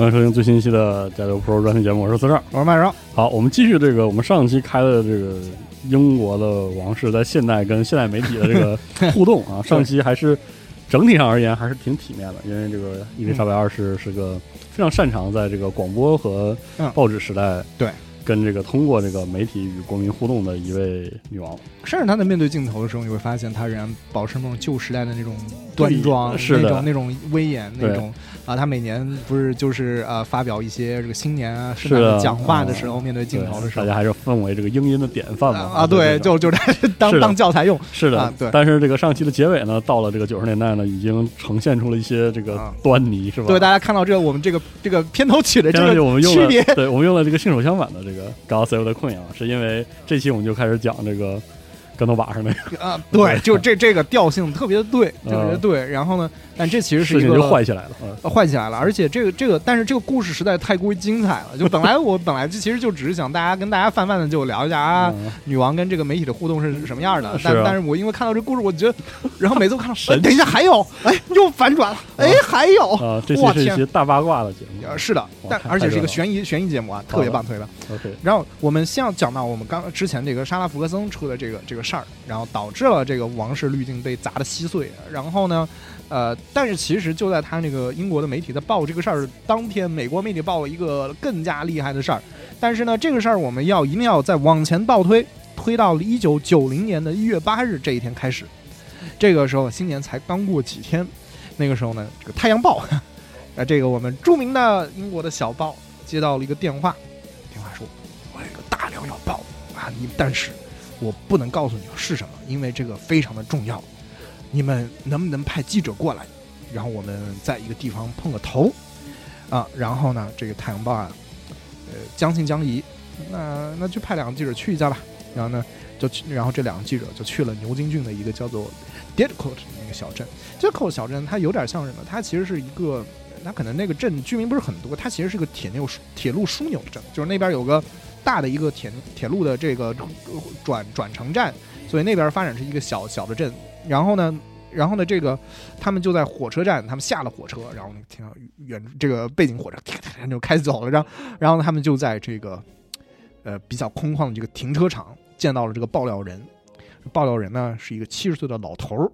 欢迎收听最新一期的《加油 Pro》专题节目，我是四少。我是麦少，好，我们继续这个我们上期开的这个英国的王室在现代跟现代媒体的这个 互动啊，上期还是整体上而言还是挺体面的，因为这个伊丽莎白二世是个非常擅长在这个广播和嗯报纸时代对。跟这个通过这个媒体与国民互动的一位女王。甚至她在面对镜头的时候，你会发现她仍然保持那种旧时代的那种端庄，是的。那种那种威严，那种啊，他每年不是就是呃发表一些这个新年啊、是的圣诞讲话的时候，面对镜头的时候。大家还是奉为这个英音的典范嘛啊，对，就就这 当当教材用，是的，啊对。但是这个上期的结尾呢，到了这个九十年代呢，已经呈现出了一些这个啊。端倪，是吧？对，大家看到这个我们这个这个片头曲的这个我们用了个区别，对我们用了这个信手相反的这个 God Save the Queen 啊，是因为这期我们就开始讲这个跟头瓦上那个啊，对，就这这个调性特别的对，特别对。然后呢，但这其实是一个就坏起来了。嗯呃坏起来了，而且这个这个，但是这个故事实在太过于精彩了。就本来我本来就其实就只是想大家跟大家泛泛的就聊一下啊，嗯女王跟这个媒体的互动是什么样的。但但是我因为看到这故事，我觉得，然后每次我看到，神 哎，等一下还有，哎，又反转了，哎，还有，啊，这期哇天是一些大八卦的节目。呃，是的，但而且是一个悬疑悬疑节目啊，特别棒，特别棒。OK，然后我们先要讲到我们刚之前这个莎拉福克森出的这个这个事儿，然后导致了这个王室滤镜被砸得稀碎。然后呢，呃，但是其实就在他那个英国的媒体在报这个事儿当天，美国媒体报了一个更加厉害的事儿。但是呢，这个事儿我们要一定要再往前倒推，推到了一九九零年的一月八日这一天开始。这个时候新年才刚过几天，那个时候呢，这个《太阳报》，啊，这个我们著名的英国的小报接到了一个电话，电话说。我有个大料要报啊，你但是我不能告诉你是什么，因为这个非常的重要。你们能不能派记者过来，然后我们在一个地方碰个头啊？然后呢，这个《太阳报》啊，呃，将信将疑，那那就派两个记者去一下吧。然后呢，就去，然后这两个记者就去了牛津郡的一个叫做 Deadcote 那个小镇。Deadcote 小镇它有点像什么？它其实是一个，它可能那个镇居民不是很多，它其实是个铁路铁路枢纽镇，就是那边有个大的一个铁铁路的这个转转乘站，所以那边发展是一个小小的镇。然后呢，然后呢，这个他们就在火车站，他们下了火车，然后呢听到远这个背景火车就开走了，然后然后他们就在这个呃比较空旷的这个停车场见到了这个爆料人。爆料人呢是一个七十岁的老头儿，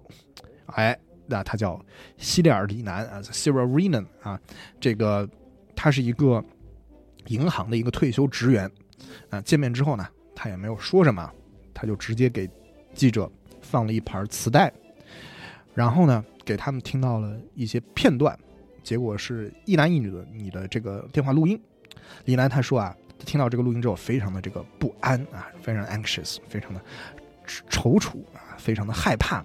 哎，那他叫西利尔·迪南啊 s i r a Renan 啊，这个他是一个银行的一个退休职员啊。见面之后呢，他也没有说什么，他就直接给记者放了一盘磁带，然后呢，给他们听到了一些片段，结果是一男一女的你的这个电话录音。李楠他说啊，他听到这个录音之后，非常的这个不安啊，非常 anxious，非常的踌躇啊，非常的害怕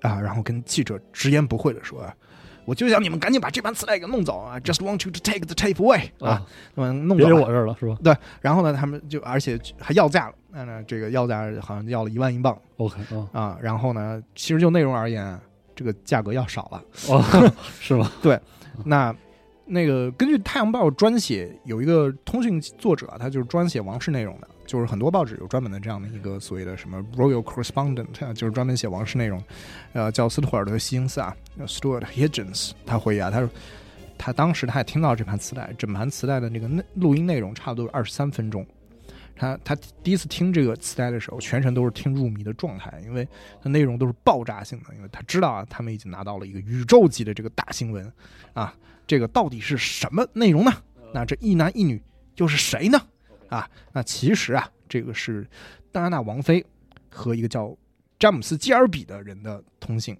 啊，然后跟记者直言不讳的说啊。我就想你们赶紧把这盘磁带给弄走啊！Just want you to take the tape away 啊，那么弄别走别留我这儿了，是吧对，然后呢，他们就而且还要价了，那呢，这个要价好像要了一万英镑？OK 啊，啊。然后呢，其实就内容而言，这个价格要少了。哦，是吗？那那个根据《太阳报》专写，有一个通讯作者，他就是专写王室内容的，就是很多报纸有专门的这样的一个所谓的什么 royal correspondent，啊就是专门写王室内容，呃，叫斯图尔德·希因斯啊，Stuart Higgins，他回忆啊，他说他当时他也听到这盘磁带，整盘磁带的那个内录音内容差不多二十三分钟。他他第一次听这个磁带的时候，全程都是听入迷的状态，因为它内容都是爆炸性的，因为他知道啊，他们已经拿到了一个宇宙级的这个大新闻啊，这个到底是什么内容呢？那这一男一女又是谁呢？啊，那其实啊，这个是戴安娜王妃和一个叫詹姆斯·基尔比的人的通信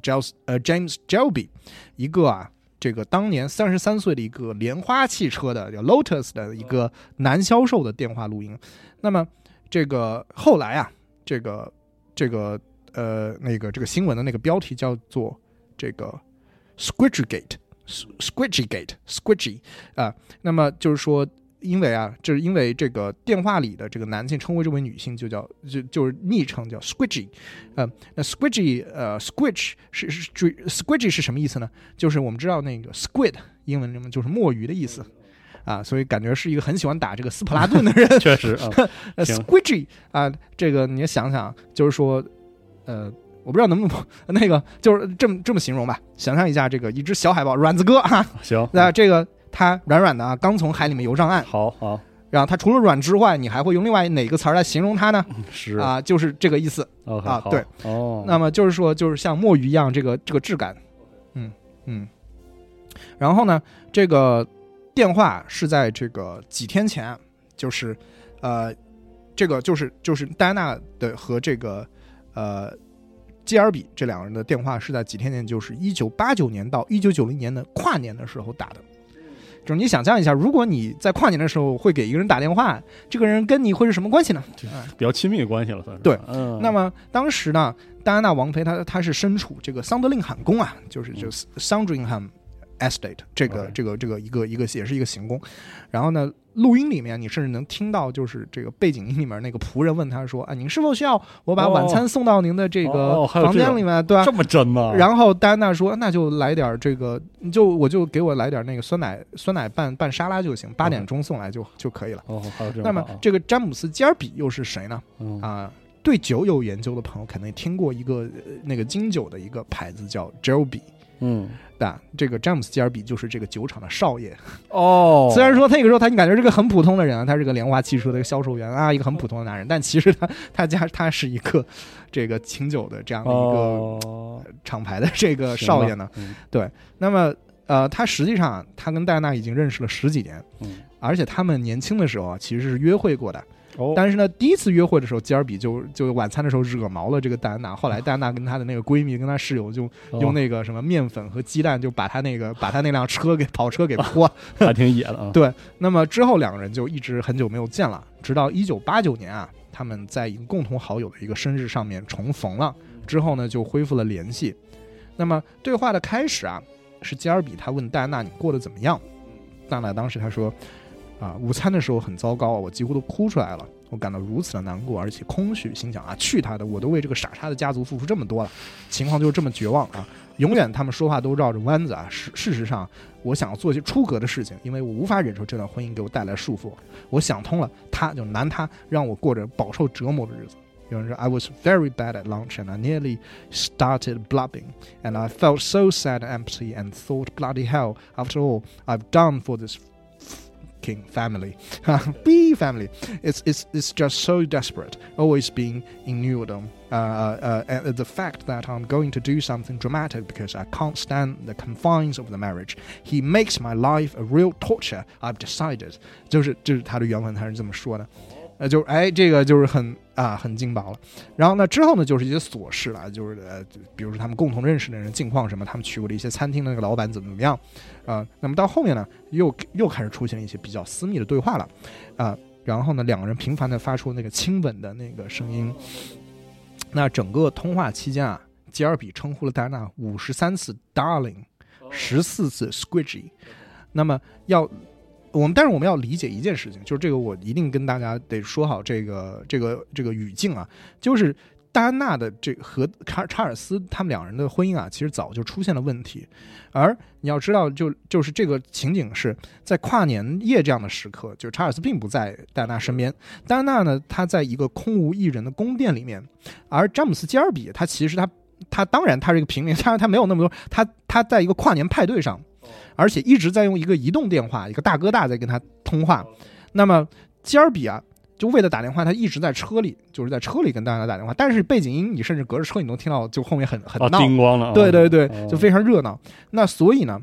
，James 呃 James Jelby，一个啊。这个当年三十三岁的一个莲花汽车的叫 Lotus 的一个男销售的电话录音，那么这个后来啊，这个这个呃那个这个新闻的那个标题叫做这个 Squidgy Gate，Squidgy Gate，Squidgy 啊，那么就是说。因为啊，就是因为这个电话里的这个男性称呼这位女性就叫就就是昵称叫 Squidgy，呃，那 Squidgy 呃 Squidge 是是 Squidgy 是什么意思呢？就是我们知道那个 squid 英文里面就是墨鱼的意思。啊，所以感觉是一个很喜欢打这个斯普拉顿的人。确实 Squidgy 啊，这个你也想想，就是说，呃，我不知道能不能那个就是这么这么形容吧，想象一下这个一只小海豹软子哥哈，行，那这个它软软的啊，刚从海里面游上岸，好好然后它除了软之外，你还会用另外哪个词儿来形容它呢？是啊，就是这个意思。啊对哦，那么就是说，就是像墨鱼一样，这个这个质感，嗯嗯。然后呢，这个电话是在这个几天前，就是呃，这个就是就是戴安娜的和这个呃基尔比这两个人的电话是在几天前，就是一九八九年到一九九零年的跨年的时候打的。就是你想象一下，如果你在跨年的时候会给一个人打电话，这个人跟你会是什么关系呢？啊。比较亲密的关系了，算是。对。嗯，那么当时呢，戴安娜王妃她她是身处这个桑德令罕宫啊，就是就是 Sandringham Estate 这个这个这个一个一个也是一个行宫。然后呢，录音里面你甚至能听到，就是这个背景音里面那个仆人问他说：“啊，您是否需要我把晚餐送到您的这个房间里面？”对吧这？么真吗？然后戴安娜说：“那就来点儿这个，你就我就给我来点儿那个酸奶酸奶拌拌沙拉就行，八点钟送来就就可以了。哦，还有这那么这个詹姆斯·加尔比又是谁呢？嗯啊、对酒有研究的朋友肯定听过一个、呃那个金酒的一个牌子叫 Jelby。嗯但这个詹姆斯·吉尔比就是这个酒厂的少爷。哦，虽然说那个时候他你感觉是个很普通的人啊，他是个莲花汽车的一个销售员啊，一个很普通的男人，但其实他他家他是一个这个清酒的这样的一个哦厂牌的这个少爷呢。嗯那么呃，他实际上他跟戴安娜已经认识了十几年，嗯而且他们年轻的时候啊其实是约会过的。哦，但是呢，第一次约会的时候，吉尔比就就晚餐的时候惹毛了这个戴安娜。后来戴安娜跟她的那个闺蜜、跟她室友就哦用那个什么面粉和鸡蛋，就把她那个把她那辆车给跑车给泼。还挺野的啊，对，那么之后两个人就一直很久没有见了，直到一九八九年啊，他们在一个共同好友的一个生日上面重逢了，之后呢就恢复了联系。那么对话的开始啊，是吉尔比他问戴安娜你过得怎么样？戴安娜当时他说啊，午餐的时候很糟糕，我几乎都哭出来了。我感到如此的难过，而且空虚，心想啊，去他的！我都为这个傻叉的家族付出这么多了，情况就是这么绝望啊！永远他们说话都绕着弯子啊。事事实上，我想要做些出格的事情，因为我无法忍受这段婚姻给我带来束缚。我想通了，他就难他，让我过着饱受折磨的日子。有人说，I was very bad at lunch and I nearly started blubbing, and I felt so sad and empty and thought, bloody hell, after all I've done for this king family, B family. It's it's it's just so desperate, always being innuendo. Uh, uh, and the fact that I'm going to do something dramatic because I can't stand the confines of the marriage. He makes my life a real torture. I've decided. 就是就是他的原文，他是这么说的。 呃，就哎，这个就是很啊很劲爆了。然后呢，之后呢，就是一些琐事了，就是呃，比如说他们共同认识的人近况什么，他们去过的一些餐厅的那个老板怎么怎么样啊、那么到后面呢，又又开始出现了一些比较私密的对话了啊、然后呢，两个人频繁的发出那个亲吻的那个声音。那整个通话期间啊，吉尔比称呼了戴安娜五十三次 “darling”，十四次 “squidgy”。那么要我们，但是我们要理解一件事情，就是这个我一定跟大家得说好这个这个这个语境啊，就是戴安娜的这和查查尔斯他们两人的婚姻啊，其实早就出现了问题，而你要知道就，就是这个情景是在跨年夜这样的时刻，就查尔斯并不在戴安娜身边，戴安娜呢，她在一个空无一人的宫殿里面，而詹姆斯基尔比他其实他他当然他是一个平民，当然他没有那么多，他他在一个跨年派对上，而且一直在用一个移动电话，一个大哥大在跟他通话。那么基尔比啊，就为了打电话，他一直在车里，就是在车里跟大家打电话。但是背景音你甚至隔着车你能听到，就后面很很啊，闹，叮咣了，对对对哦，就非常热闹。那所以呢，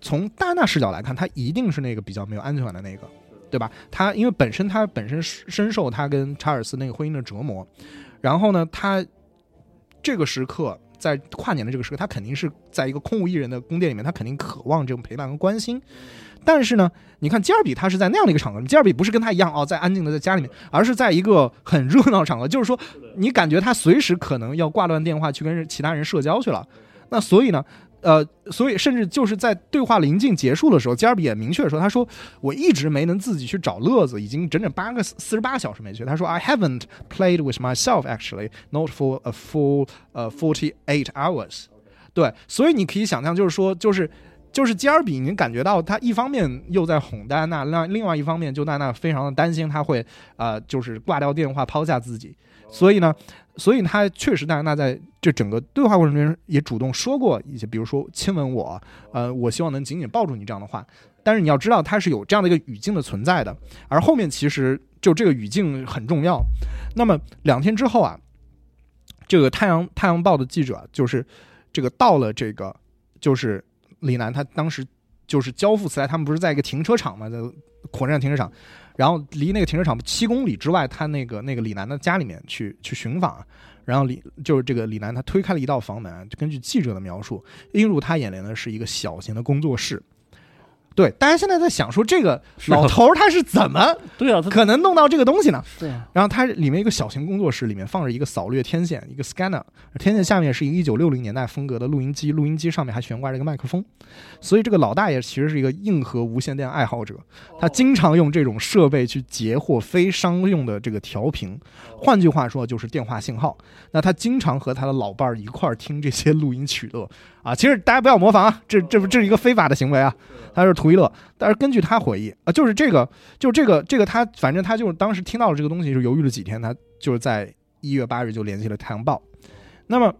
从戴安娜视角来看，他一定是那个比较没有安全感的那个，对吧？他因为本身他本身深受他跟查尔斯那个婚姻的折磨，然后呢，他这个时刻在跨年的这个时刻，他肯定是在一个空无一人的宫殿里面，他肯定渴望这种陪伴和关心。但是呢，你看吉尔比他是在那样的一个场合，吉尔比不是跟他一样哦，在安静的在家里面，而是在一个很热闹的场合，就是说你感觉他随时可能要挂断电话去跟其他人社交去了。那所以呢，呃，所以甚至就是在对话临近结束的时候，加尔比也明确说，他说我一直没能自己去找乐子，已经整整八个四十八小时没去。他说 I haven't played with myself actually, not for a full 呃 forty eight hours。对，所以你可以想象，就是说，就是就是吉尔比，已经感觉到他一方面又在哄戴安娜，另另外一方面就戴安娜非常的担心他会呃就是挂掉电话抛下自己，所以呢，所以他确实戴安娜在这整个对话过程中也主动说过一些，比如说亲吻我，呃，我希望能紧紧抱住你这样的话。但是你要知道，它是有这样的一个语境的存在的，而后面其实就这个语境很重要。那么两天之后啊，这个太阳太阳报的记者就是这个到了这个就是李楠他当时就是交付磁带，他们不是在一个停车场嘛，在火车站停车场，然后离那个停车场七公里之外，他那个那个李楠的家里面去去寻访，然后李就是这个李楠他推开了一道房门，就根据记者的描述，映入他眼帘的是一个小型的工作室。对，大家现在在想说这个老头儿他是怎么 对啊，可能弄到这个东西呢？对啊，然后它里面一个小型工作室，里面放着一个扫略天线，一个 scanner，天线下面是一个一九六零年代风格的录音机，录音机上面还悬挂着一个麦克风，所以这个老大爷其实是一个硬核无线电爱好者，他经常用这种设备去截获非商用的这个调频，换句话说就是电话信号。那他经常和他的老伴儿一块儿听这些录音取乐啊，其实大家不要模仿啊，这这不这是一个非法的行为啊，他是图一乐。但是根据他回忆啊，就是这个就这个这个他，反正他就是当时听到了这个东西，就犹豫了几天，他就是在一月八日就联系了《太阳报》。那么，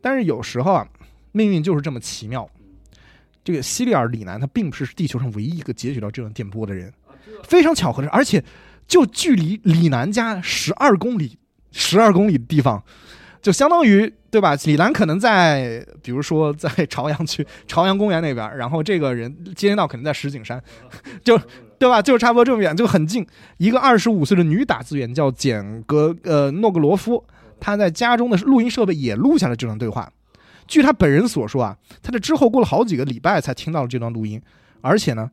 但是有时候啊，命运就是这么奇妙。这个西里尔·里南他并不是地球上唯一一个截取到这段电波的人，非常巧合的是，而且就距离李楠家十二公里，十二公里的地方，就相当于对吧？李楠可能在，比如说在朝阳区 朝阳公园那边，然后这个人接近到可能在石景山，就对吧？就差不多这么远，就很近。一个二十五岁的女打字员叫简格呃诺格罗夫，她在家中的录音设备也录下了这段对话。据她本人所说啊，她在之后过了好几个礼拜才听到了这段录音，而且呢。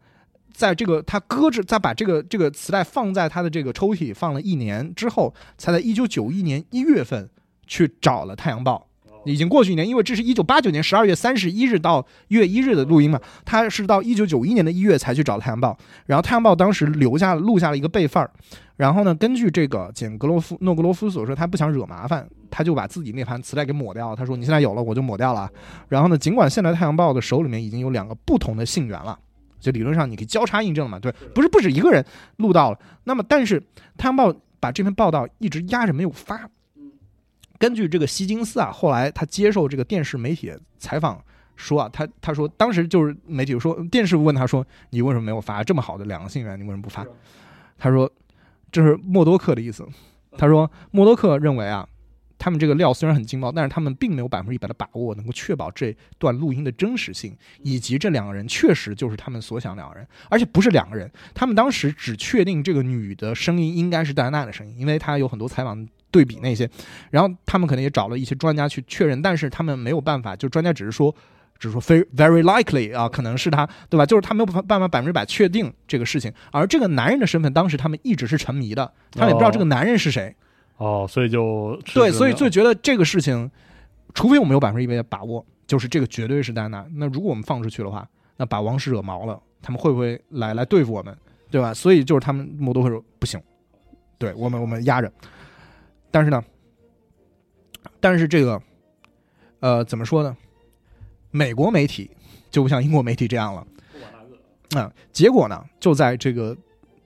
在这个他搁置，再把这个这个磁带放在他的这个抽屉里放了一年之后，才在一九九一年一月份去找了《太阳报》。已经过去一年，因为这是一九八九年十二月三十一日到一月一日的录音嘛，他是到一九九一年的一月才去找《太阳报》，然后《太阳报》当时留下录下了一个备份儿，然后呢，根据这个简格罗夫诺格罗夫所说，他不想惹麻烦，他就把自己那盘磁带给抹掉了。他说：“你现在有了，我就抹掉了。”然后呢，尽管现在《太阳报》的手里面已经有两个不同的信源了。就理论上你可以交叉印证嘛，对，不是不止一个人录到了。那么，但是《太阳报》把这篇报道一直压着没有发。根据这个希金斯啊，后来他接受这个电视媒体采访说啊，他他说当时就是媒体说电视问他说你为什么没有发这么好的两个信源，你为什么不发？他说这是默多克的意思。他说默多克认为啊，他们这个料虽然很劲爆，但是他们并没有百分之一百的把握能够确保这段录音的真实性，以及这两个人确实就是他们所想两个人，而且不是两个人，他们当时只确定这个女的声音应该是戴安娜的声音，因为她有很多采访对比那些，然后他们可能也找了一些专家去确认，但是他们没有办法，就专家只是说。只是说 very very likely 啊，可能是他，对吧？就是他没有办法百分之百确定这个事情，而这个男人的身份，当时他们一直是沉迷的，他们也不知道这个男人是谁。哦，所以就对，所以就就觉得这个事情，除非我们有百分之一百的把握，就是这个绝对是戴安娜。那如果我们放出去的话，那把王室惹毛了，他们会不会来来对付我们，对吧？所以就是他们默多会说不行，对我们我们压着。但是呢，但是这个，呃，怎么说呢？美国媒体就不像英国媒体这样了。啊、结果呢，就在这个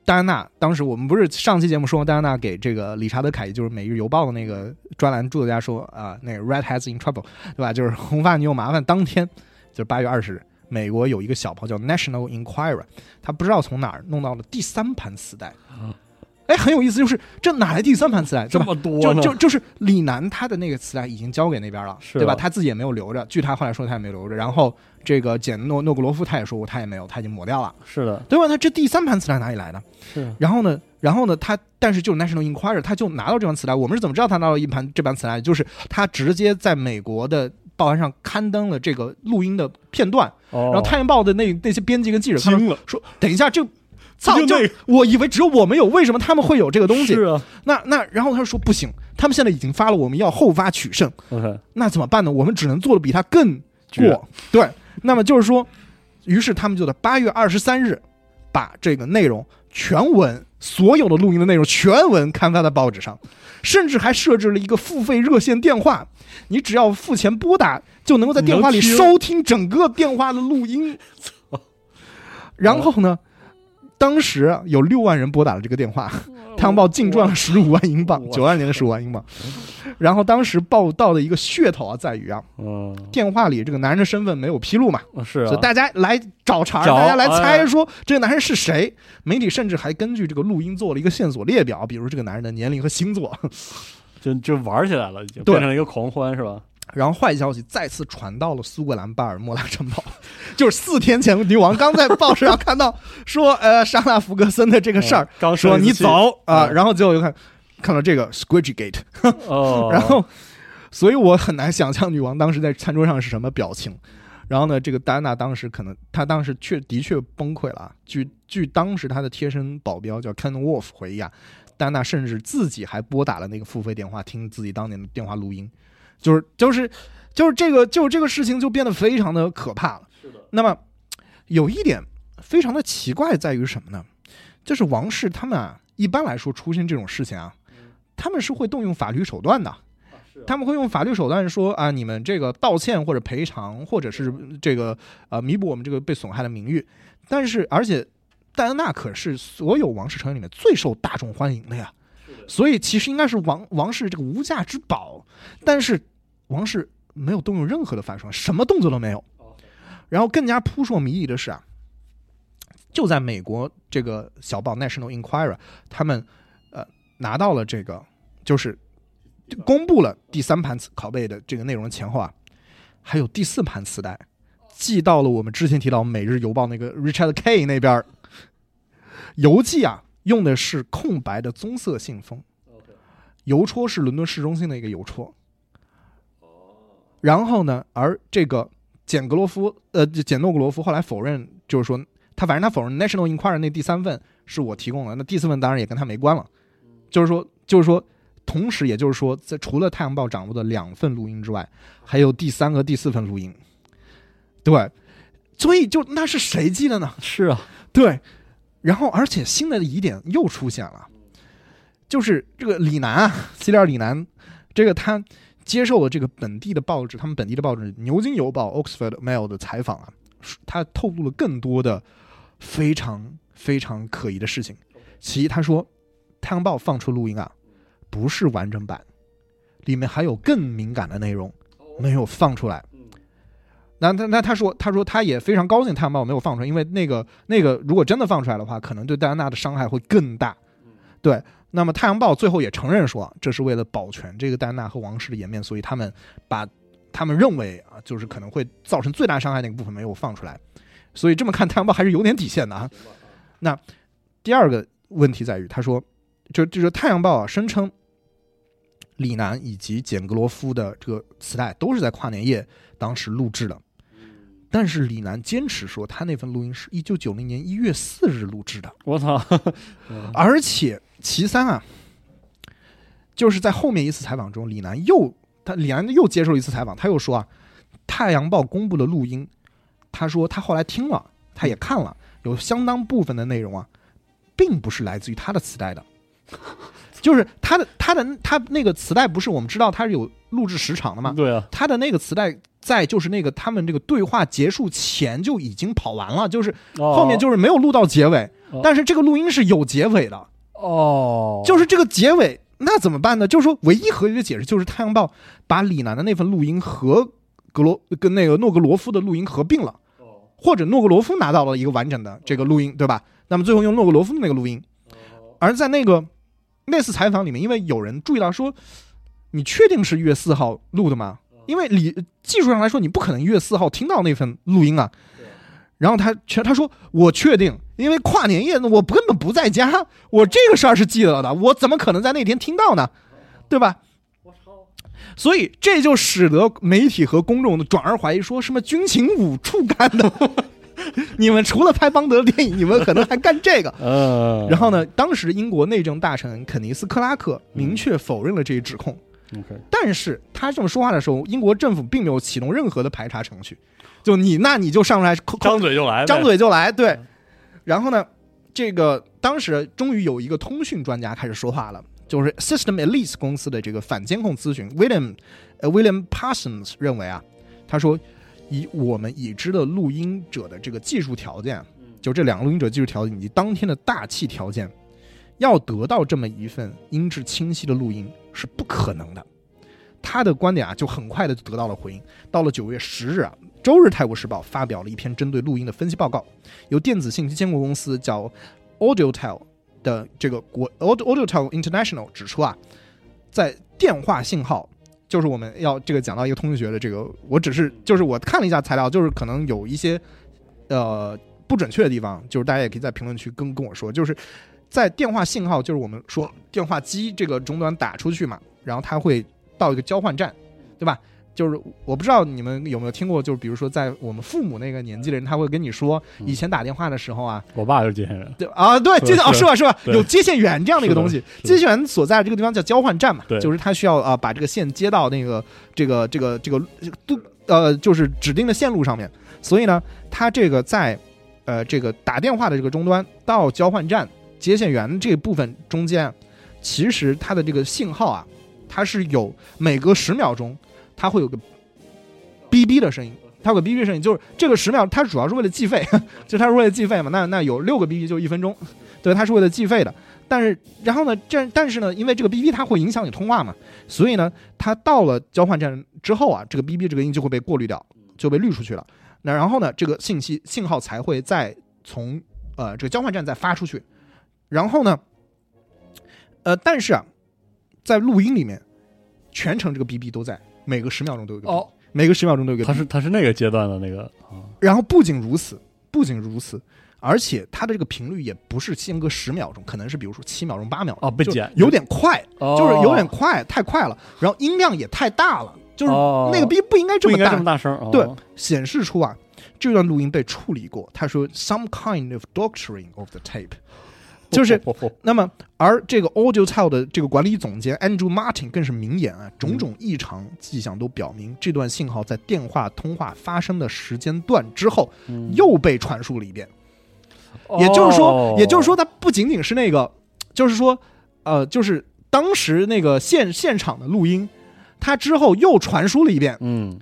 戴安娜当时，我们不是上期节目说戴安娜给这个理查德凯，就是《每日邮报》的那个专栏作家说啊，那个 Red has in trouble，对吧？就是红发女有麻烦。当天就是八月二十日，美国有一个小报叫 National Enquirer，他不知道从哪儿弄到了第三盘磁带。哎，很有意思，就是这哪来第三盘磁带，这？么多呢？就就就是李楠他的那个磁带已经交给那边了，对吧？他自己也没有留着，据他后来说他也没留着。然后这个简诺诺格罗夫他也说过他也没有，他已经抹掉了，是的，对吧？那这第三盘磁带哪里来的？是然后呢，然后呢，他但是就是 National Enquirer 他就拿到这盘磁带，我们是怎么知道他拿到一盘这盘磁带？就是他直接在美国的报刊上刊登了这个录音的片段，哦，然后《太阳报》的那那些编辑跟记者惊了，说，等一下这。操！就就我以为只有我们有，为什么他们会有这个东西？是啊那那然后他说不行，他们现在已经发了，我们要后发取胜，，OK，那怎么办呢？我们只能做的比他更过。对，那么就是说，于是他们就在八月二十三日把这个内容全文所有的录音的内容全文刊发在报纸上，甚至还设置了一个付费热线电话，你只要付钱拨打，就能够在电话里收听整个电话的录音。然后呢，当时有六万人拨打了这个电话，《太阳报》净赚了十五万英镑，九二年的十五万英镑。然后当时报道的一个噱头啊，在于啊，嗯，电话里这个男人的身份没有披露嘛，是啊，所以大家来找茬大家来猜哎说这个男人是谁。媒体甚至还根据这个录音做了一个线索列表，比如这个男人的年龄和星座。就就玩起来了，已经变成了一个狂欢，是吧？然后坏消息再次传到了苏格兰巴尔莫拉城堡，就是四天前女王刚在报纸上看到说，呃，莎拉弗格森的这个事儿嗯，刚说你走啊，嗯。然后结果又看看到这个 Squidgy Gate，哦，然后，所以我很难想象女王当时在餐桌上是什么表情。然后呢，这个戴安娜当时可能，她当时确的确崩溃了啊。据据当时她的贴身保镖叫 Ken Wolf 回忆啊，戴安娜甚至自己还拨打了那个付费电话，听自己当年的电话录音，就是就是就是这个就是这个事情就变得非常的可怕了。是的，那么有一点非常的奇怪在于什么呢？就是王室他们啊，一般来说出现这种事情啊，他们是会动用法律手段的。他们会用法律手段说啊，你们这个道歉或者赔偿，或者是这个呃弥补我们这个被损害的名誉。但是，而且戴安娜可是所有王室成员里面最受大众欢迎的呀，所以其实应该是王王室这个无价之宝。但是王室没有动用任何的反手，什么动作都没有。然后更加扑朔迷离的是啊，就在美国这个小报《National Enquirer》，他们呃拿到了这个，就是公布了第三盘磁拷贝的这个内容前后啊，还有第四盘磁带寄到了我们之前提到《每日邮报》那个 Richard K 那边。邮寄啊，用的是空白的棕色信封，邮戳是伦敦市中心的一个邮戳。然后呢，而这个简格罗夫，呃，简诺格罗夫后来否认，就是说他反正他否认 National Inquirer 那第三份是我提供的，那第四份当然也跟他没关了。就是说，就是说，同时也就是说，在除了《太阳报》掌握的两份录音之外，还有第三和、第四份录音。对，所以就那是谁寄的呢？是啊，对，然后而且新的疑点又出现了，就是这个李楠啊，西里尔李楠，这个他接受了这个本地的报纸，他们本地的报纸《牛津邮报》（Oxford Mail） 的采访啊，他透露了更多的非常非常可疑的事情。其一，他说《太阳报》放出录音啊，不是完整版，里面还有更敏感的内容没有放出来。那那那他说，他说他也非常高兴《太阳报》没有放出来，因为那个那个如果真的放出来的话，可能对戴安娜的伤害会更大。对，那么《太阳报》最后也承认说，这是为了保全这个戴安娜和王室的颜面，所以他们把他们认为啊，就是可能会造成最大伤害那个部分没有放出来。所以这么看，《太阳报》还是有点底线的啊。那第二个问题在于，他说，就就是《太阳报》啊，声称李楠以及简格罗夫的这个磁带都是在跨年夜当时录制的。但是李楠坚持说，他那份录音是一九九零年一月四日录制的。我操，而且其三啊，就是在后面一次采访中，李楠又他李楠又接受了一次采访，他又说啊，《太阳报》公布的录音，他说他后来听了，他也看了，有相当部分的内容啊，并不是来自于他的磁带的，就是他的他的他那个磁带不是我们知道他是有录制时长的吗？对啊，他的那个磁带在就是那个他们这个对话结束前就已经跑完了，就是后面就是没有录到结尾，哦但是这个录音是有结尾的。哦，就是这个结尾，那怎么办呢？就是说，唯一合理的解释就是《太阳报》把李楠的那份录音和格罗跟那个诺格罗夫的录音合并了，或者诺格罗夫拿到了一个完整的这个录音，对吧？那么最后用诺格罗夫的那个录音，而在那个那次采访里面，因为有人注意到说，你确定是一月四号录的吗？因为理技术上来说，你不可能一月四号听到那份录音啊。然后他全他说我确定，因为跨年夜我根本不在家，我这个事儿是记得的，我怎么可能在那天听到呢？对吧？所以这就使得媒体和公众转而怀疑，说什么军情五处干的，你们除了拍邦德的电影，你们可能还干这个。呃，然后呢，当时英国内政大臣肯尼斯·克拉克明确否认了这一指控。OK，但是他这么说话的时候，英国政府并没有启动任何的排查程序，就你那你就上来张嘴就来呗，张嘴就来，对。然后呢，这个当时终于有一个通讯专家开始说话了，就是 System Elite 公司的这个反监控咨询 William 呃 William Parsons 认为啊，他说以我们已知的录音者的这个技术条件，就这两个录音者技术条件以及当天的大气条件，要得到这么一份音质清晰的录音是不可能的。他的观点啊，就很快的就得到了回应。到了九月十日啊，周日《泰晤士报》发表了一篇针对录音的分析报告，由电子信息监控公司叫 AudioTel 的这个国 AudioTel International 指出啊，在电话信号，就是我们要这个讲到一个通讯学的这个，我只是就是我看了一下材料，就是可能有一些呃不准确的地方，就是大家也可以在评论区跟跟我说，就是在电话信号，就是我们说电话机这个终端打出去嘛，然后它会到一个交换站，对吧？就是我不知道你们有没有听过，就是比如说在我们父母那个年纪的人，他会跟你说，以前打电话的时候啊，我爸就是接线员，对啊，对，是接啊是是吧是吧？有接线员这样的一个东西，接线员所在的这个地方叫交换站嘛，对。就是他需要啊把这个线接到那个这个这个这个这个都呃就是指定的线路上面，所以呢，他这个在呃这个打电话的这个终端到交换站接线员这部分中间，其实它的这个信号啊，它是有每隔十秒钟它会有个哔哔的声音。它有个哔哔声音，就是这个十秒，它主要是为了计费，就它是为了计费嘛。那那有六个哔哔就一分钟，对，它是为了计费的。但是然后呢，这但是呢，因为这个哔哔它会影响你通话嘛，所以呢，它到了交换站之后啊，这个哔哔这个音就会被过滤掉，就被滤出去了。那然后呢，这个信息信号才会再从呃这个交换站再发出去。然后呢，呃，但是啊，在录音里面，全程这个 BB 都在，每个十秒钟都有一个哦，每个十秒钟都有一个哔哔。他是他是那个阶段的那个啊，然后不仅如此，不仅如此，而且它的这个频率也不是间隔十秒钟，可能是比如说七秒钟、八秒哦被剪有点快，哦就是有点快，太快了。然后音量也太大了，就是哦那个逼不应该这么大，不应该这么大声，哦对显示出啊，这段录音被处理过。他说 some kind of doctoring of the tape，就是 那么，而这个 AudioTel 的这个管理总监 Andrew Martin 更是明言啊，种种异常迹象都表明，这段信号在电话通话发生的时间段之后嗯。又被传输了一遍。也就是说哦，也就是说，它不仅仅是那个，就是说，呃，就是当时那个现现场的录音，它之后又传输了一遍，嗯，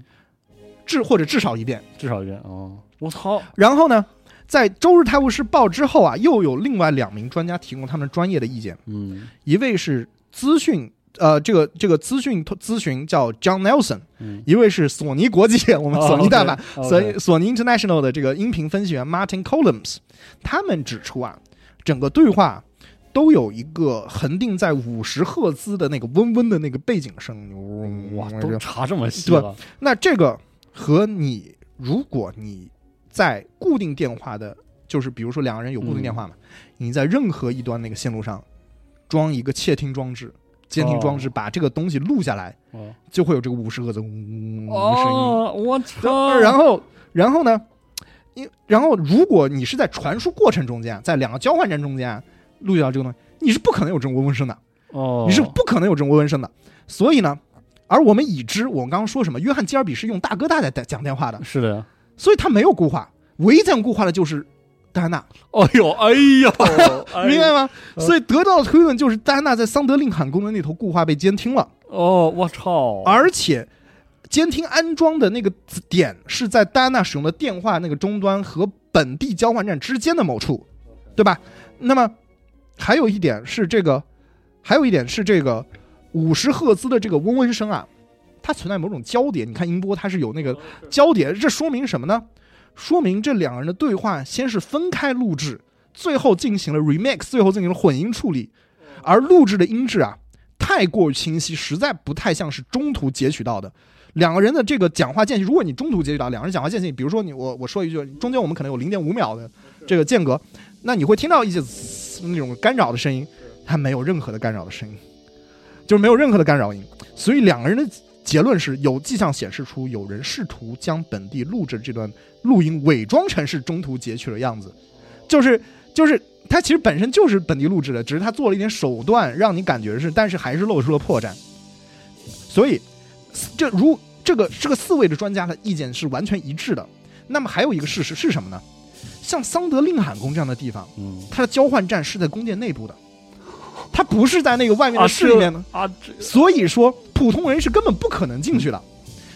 至或者至少一遍。至少一遍哦，我操，然后呢，在周日泰晤士报之后啊，又有另外两名专家提供他们专业的意见，嗯一位是资讯。呃，这个这个资讯咨询叫 John Nelson，嗯，一位是索尼国际，我们 哦索尼大阪，OK，OK 索尼索尼 International 的这个音频分析员 Martin Columns，他们指出啊，整个对话都有一个恒定在五十赫兹的那个嗡嗡的那个背景声。嗡哇，这个都查这么细那这个和你，如果你在固定电话的，就是比如说两个人有固定电话嘛，你在任何一端那个线路上装一个窃听装置、监听装置，把这个东西录下来，哦就会有这个五十赫兹嗡嗡嗡的声音。哦，我操！呃然后，然后呢？因然后，如果你是在传输过程中间，在两个交换站中间录到这个东西，你是不可能有这种嗡嗡声的，哦，你是不可能有这种嗡嗡声的。所以呢，而我们已知，我们刚刚说什么？约翰基尔比是用大哥大在在讲电话的，是的呀。所以他没有固化，唯一这样固化的就是戴安娜，哎呦，哎 明白吗？呃所以得到的推论就是戴安娜在桑德令罕宫的那头固化被监听了，哦，我操！而且监听安装的那个点是在戴安娜使用的电话那个终端和本地交换站之间的某处，对吧？那么还有一点是这个，还有一点是这个五十赫兹的这个嗡嗡声啊，它存在某种焦点。你看音波它是有那个焦点，这说明什么呢？说明这两个人的对话先是分开录制，最后进行了 remix，最后进行了混音处理，而录制的音质啊太过于清晰，实在不太像是中途截取到的。两个人的这个讲话间隙，如果你中途截取到两个人讲话间隙，比如说你我我说一句，中间我们可能有零点五秒的这个间隔，那你会听到一些那种干扰的声音，它没有任何的干扰的声音，就是没有任何的干扰音。所以两个人的结论是有迹象显示出有人试图将本地录制这段录音伪装成是中途截取的样子，就是就是它其实本身就是本地录制的，只是他做了一点手段让你感觉是，但是还是露出了破绽。所以这如这个这个四位的专家的意见是完全一致的。那么还有一个事实是什么呢？像桑德令罕宫这样的地方，嗯它的交换站是在宫殿内部的，它不是在那个外面的室里面呢。啊，所以说普通人是根本不可能进去的。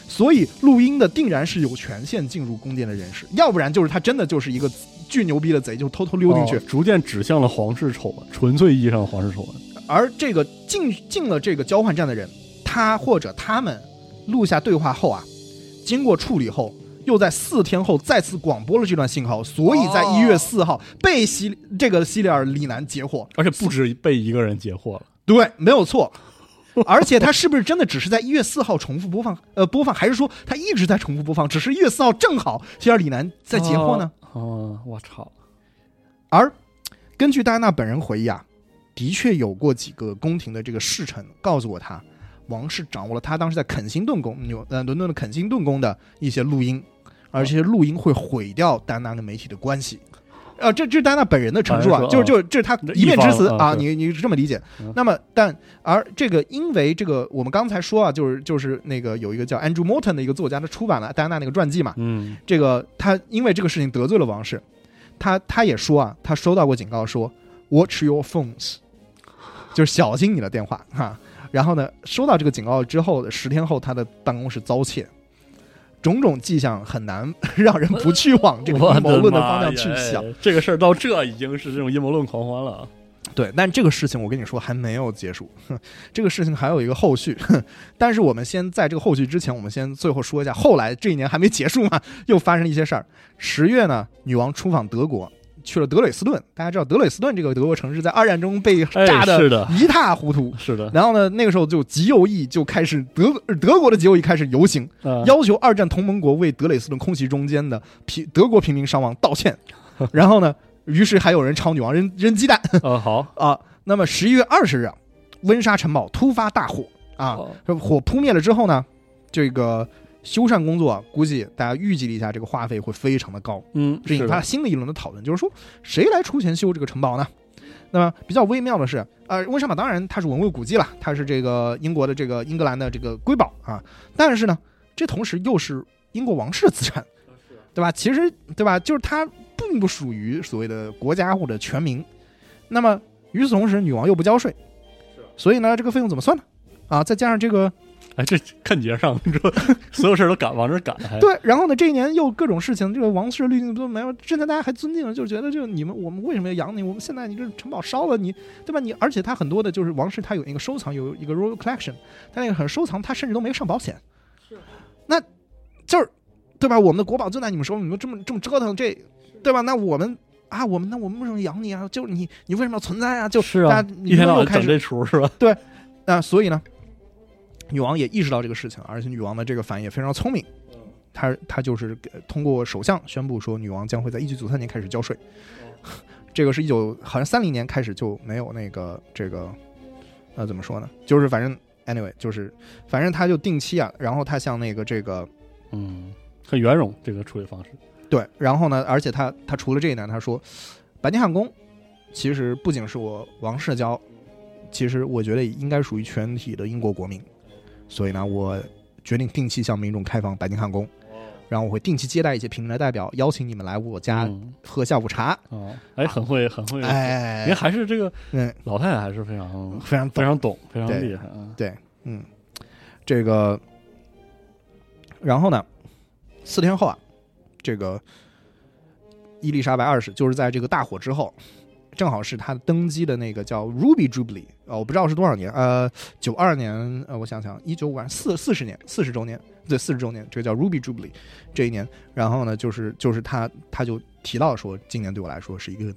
所以录音的定然是有权限进入宫殿的人士，要不然就是他真的就是一个巨牛逼的贼，就偷偷溜进去。哦逐渐指向了皇室丑闻，纯粹意义上的皇室丑闻。而这个进进了这个交换站的人，他或者他们录下对话后啊，经过处理后，又在四天后再次广播了这段信号，所以在哦一月四号被西这个西里尔里南截获。而且不止被一个人截获了。对，没有错。而且他是不是真的只是在一月四号重复播放？呃，播放还是说他一直在重复播放？只是一月四号正好西尔里南在截获呢？哦，我操！而根据戴安娜本人回忆啊，的确有过几个宫廷的这个侍臣告诉过他，王室掌握了他当时在肯辛顿宫纽呃伦敦的肯辛顿宫的一些录音，而这些录音会毁掉戴安娜跟媒体的关系。呃，这这是戴安娜本人的陈述啊，就是就是这是他一面之词啊，你你是这么理解嗯。那么，但而这个因为这个我们刚才说啊，就是就是那个有一个叫 Andrew Morton 的一个作家，他出版了戴安娜那个传记嘛，嗯，这个他因为这个事情得罪了王室，他他也说啊，他收到过警告说 watch your phones，就是小心你的电话哈。然后呢，收到这个警告之后，十天后他的办公室遭窃，种种迹象很难 让人不去往这个阴谋论的方向去想。哎这个事儿到这已经是这种阴谋论狂欢了啊。对，但这个事情我跟你说还没有结束，哼 这个事情还有一个后续。哼 但是我们先在这个后续之前，我们先最后说一下，后来这一年还没结束嘛，又发生了一些事儿。十月呢，女王出访德国，去了德累斯顿。大家知道德累斯顿这个德国城市在二战中被炸的一塌糊涂。是的，然后呢，那个时候就极右翼就开始德德国的极右翼开始游行，啊要求二战同盟国为德累斯顿空袭中间的平德国平民伤亡道歉。然后呢，于是还有人朝女王扔扔鸡蛋。呃好啊。那么十一月二十日，温莎城堡突发大火啊，火扑灭了之后呢，这个修缮工作估计大家预计了一下，这个花费会非常的高，嗯，这引发新的一轮的讨论，就是说谁来出钱修这个城堡呢？那么比较微妙的是，呃，温莎堡当然它是文物古迹了，它是这个英国的这个英格兰的这个瑰宝啊，但是呢，这同时又是英国王室的资产，对吧？其实对吧？就是它并不属于所谓的国家或者全民。那么与此同时，女王又不交税，所以呢，这个费用怎么算呢？啊，再加上这个哎，这看节上，你说所有事儿都赶往这赶，还对，然后呢，这一年又各种事情，这个王室滤镜都没有，之前大家还尊敬，就觉得就你们我们为什么要养你？我们现在你这城堡烧了你，对吧？你而且他很多的就是王室，他有一个收藏，有一个 royal collection，他那个很收藏，他甚至都没有上保险。是那就是对吧？我们的国宝就在你们手里，你们这么这么折腾，这对吧？那我们啊，我们那我们为什么养你啊？就是你你为什么要存在啊？就是大啊家，一天到晚开始这出是吧？对那所以呢，女王也意识到这个事情，而且女王的这个反应也非常聪明。她她就是呃通过首相宣布说，女王将会在一九九三年开始交税。这个是一九好像三零年开始就没有那个这个呃怎么说呢？就是反正 anyway 就是反正他就定期啊，然后他向那个这个嗯，很圆融这个处理方式。对，然后呢，而且他他除了这一点，他说白金汉宫其实不仅是我王室骄傲，其实我觉得应该属于全体的英国国民，所以呢，我决定定期向民众开放白金汉宫，然后我会定期接待一些平民的代表，邀请你们来我家嗯。喝下午茶。哦，哎，很会，很会，哎您，还是这个嗯，老太太还是非常非常，非常懂，非常对厉害啊。对，嗯，这个，然后呢，四天后啊，这个伊丽莎白二世就是在这个大火之后，正好是他登基的那个叫 Ruby Jubilee，呃，我不知道是多少年，呃，九二年，呃，我想想，一九五二四四十年，四十周年，对，四十周年，这个叫 Ruby Jubilee 这一年，然后呢，就是就是他他就提到说，今年对我来说是一个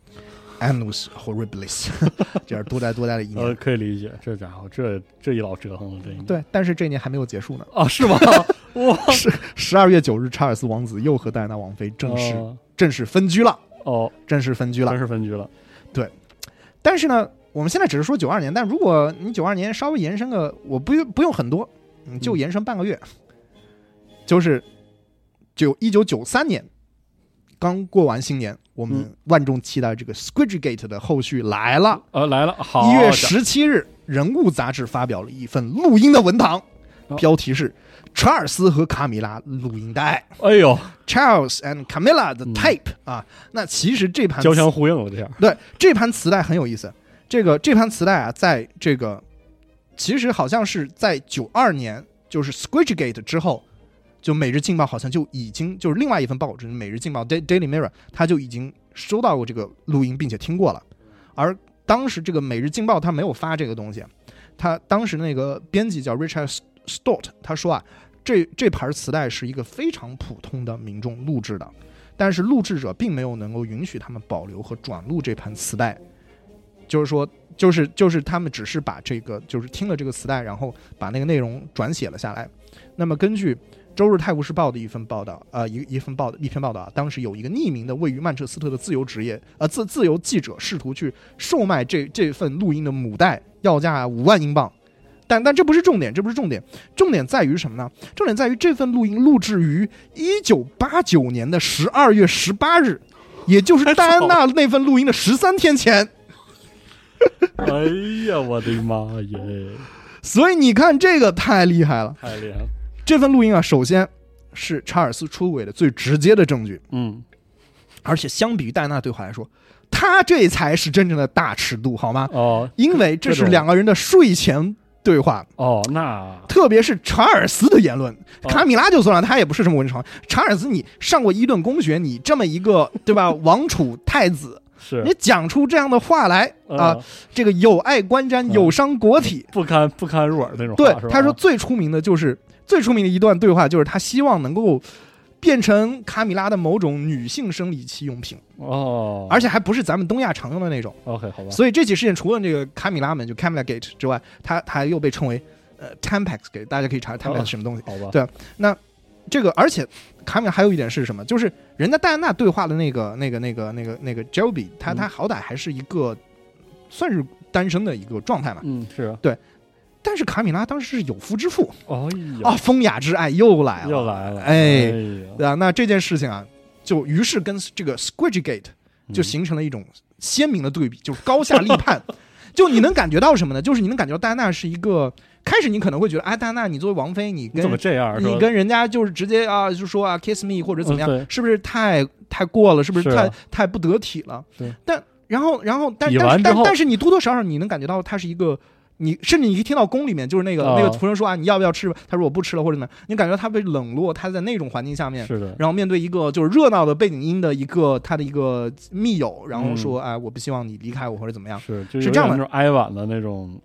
annus horribilis，这样多灾多灾的一年。呃，可以理解，这家伙这这一老折腾了这一年。对，但是这一年还没有结束呢。啊，是吗？哇，十十二月九日，查尔斯王子又和戴安娜王妃正式、哦正式分居了，哦，正式分居了，正式分居了。但是呢，我们现在只是说九二年，但如果你九二年稍微延伸个，我不用不用很多，你就嗯延伸半个月，就是九一九九三年刚过完新年，我们嗯万众期待这个 Squidgegate 的后续来了。呃，来了，好，一月十七日，《人物》杂志发表了一份录音的文档，哦标题是《查尔斯和卡米拉录音带》。哎呦，Charles and Camilla 的嗯 tape、啊，那其实这盘交相呼应了，这样。对这盘磁带很有意思。这个这盘磁带啊，在这个其实好像是在九二年，就是 Squidgegate 之后，就《每日镜报》好像就已经就是另外一份报纸《每日镜报》Daily Mirror，他就已经收到过这个录音，并且听过了。而当时这个《每日镜报》他没有发这个东西，他当时那个编辑叫 Richard Stott，他说啊，这这盘磁带是一个非常普通的民众录制的，但是录制者并没有能够允许他们保留和转录这盘磁带，就是说，就是就是他们只是把这个就是听了这个磁带，然后把那个内容转写了下来。那么根据《周日泰晤士报》的一份报道，呃，一一份报一篇报道，当时有一个匿名的位于曼彻斯特的自由职业呃自自由记者试图去售卖这这份录音的母带，要价五万英镑。但但这不是重点，这不是重点，重点在于什么呢？重点在于这份录音录制于一九八九年的十二月十八日，也就是戴安娜那份录音的十三天前。哎呀，我的妈耶，所以你看，这个太厉害了。太厉害了。这份录音啊，首先是查尔斯出轨的最直接的证据，嗯，而且相比于戴安娜对话来说，他这才是真正的大尺度，好吗？哦因为这是两个人的睡前对话，哦，那特别是查尔斯的言论。哦卡米拉就算了，他也不是什么文床。查尔斯，你上过伊顿公学，你这么一个 对吧，王储太子，是你讲出这样的话来啊，呃这个有碍观瞻，嗯有伤国体。不堪不堪入耳那种话。对，他说最出名的就是最出名的一段对话，就是他希望能够变成卡米拉的某种女性生理期用品，哦，而且还不是咱们东亚常用的那种。OK 好吧，所以这起事件除了这个卡米拉们就 Camila Gate 之外，它它又被称为呃 Tampax Gate，大家可以查 Tampax 什么东西。好吧，对那这个而且卡米拉还有一点是什么？就是人家戴安娜对话的那个那个那个那个那个 Joby，他嗯他好歹还是一个算是单身的一个状态嘛。嗯是啊，但是卡米拉当时是有夫之妇哎啊，风雅之爱又来了，又来了，哎呀，对啊，那这件事情啊，就于是跟这个 Squidgegate 就嗯形成了一种鲜明的对比，就是高下立判。就你能感觉到什么呢？就是你能感觉到戴安娜是一个，开始你可能会觉得，哎，戴安娜，你作为王妃，你跟你怎么这样？你跟人家就是直接啊，就说啊，kiss me 或者怎么样，嗯是不是太太过了？是不是太太不得体了？对。但然后然后但但但但是你多多少少你能感觉到他是一个。你甚至你一听到宫里面就是那个、啊那个仆人说啊，你要不要吃？他说我不吃了或者怎么样，你感觉他被冷落，他在那种环境下面，是的，然后面对一个就是热闹的背景音的一个他的一个密友，然后说哎，我不希望你离开我或者怎么样。是就是这样的点那种哀婉的那种，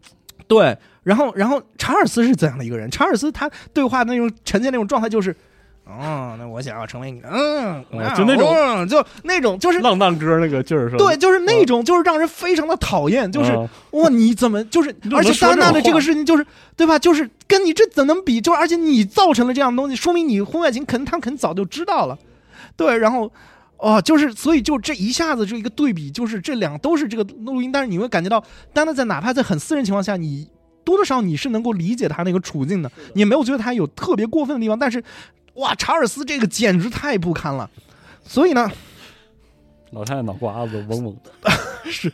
对，然后然后查尔斯是怎样的一个人？查尔斯他对话的那种呈现那种状态就是，哦，那我想要成为你的，嗯，哦就那种嗯就那种就是。浪荡哥那个劲儿是吧？对，就是那种，就是让人非常的讨厌，就是啊哇，你怎么就是而且能说这种戴安娜的这个事情就是，对吧？就是跟你这怎能比？就是而且你造成了这样的东西，说明你婚外情肯定他肯定早就知道了，对，然后。哦，就是，所以就这一下子就一个对比，就是这两都是这个录音，但是你会感觉到，丹娜在哪怕在很私人情况下，你多多少少你是能够理解他那个处境的，你也没有觉得他有特别过分的地方，但是，哇，查尔斯这个简直太不堪了，所以呢，老太太脑瓜子嗡嗡 的，是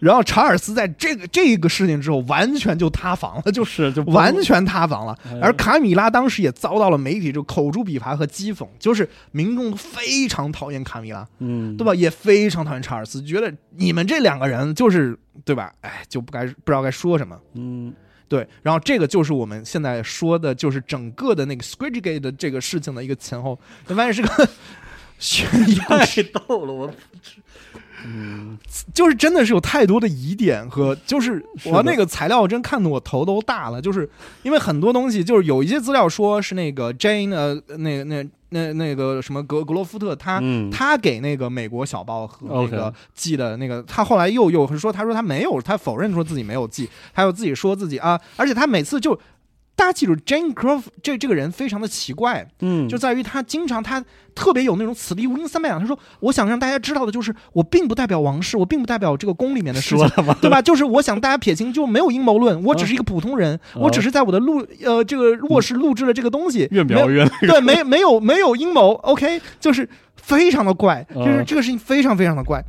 然后查尔斯在这个这个事情之后，完全就塌房了，就就是就完全塌房了哎。而卡米拉当时也遭到了媒体就口诛笔伐和讥讽，就是民众非常讨厌卡米拉，嗯，对吧？也非常讨厌查尔斯，觉得你们这两个人就是对吧？哎，就不该不知道该说什么。嗯，对，然后这个就是我们现在说的，就是整个的那个 Squidgate 的这个事情的一个前后，我发现是个 悬疑故事太逗了，我，嗯，就是真的是有太多的疑点和，就是我那个材料真看得我头都大了，就是因为很多东西，就是有一些资料说是那个 Jane 呃，那那那那个什么格格罗夫特他。嗯他给那个美国小报和那个寄的那个，他后来又又说，他说他没有，他否认说自己没有寄，他又自己说自己啊，而且他每次就，大家记住，Jane Croft 这这个人非常的奇怪，嗯，就在于他经常他特别有那种此地无银三百两。他说：“我想让大家知道的就是，我并不代表王室，我并不代表这个宫里面的事情？对吧？就是我想大家撇清，就没有阴谋论，我只是一个普通人，嗯我只是在我的录呃这个卧室录制了这个东西，越描越，对，没没有没有阴谋，OK，就是非常的怪，嗯就是这个事情非常非常的怪。”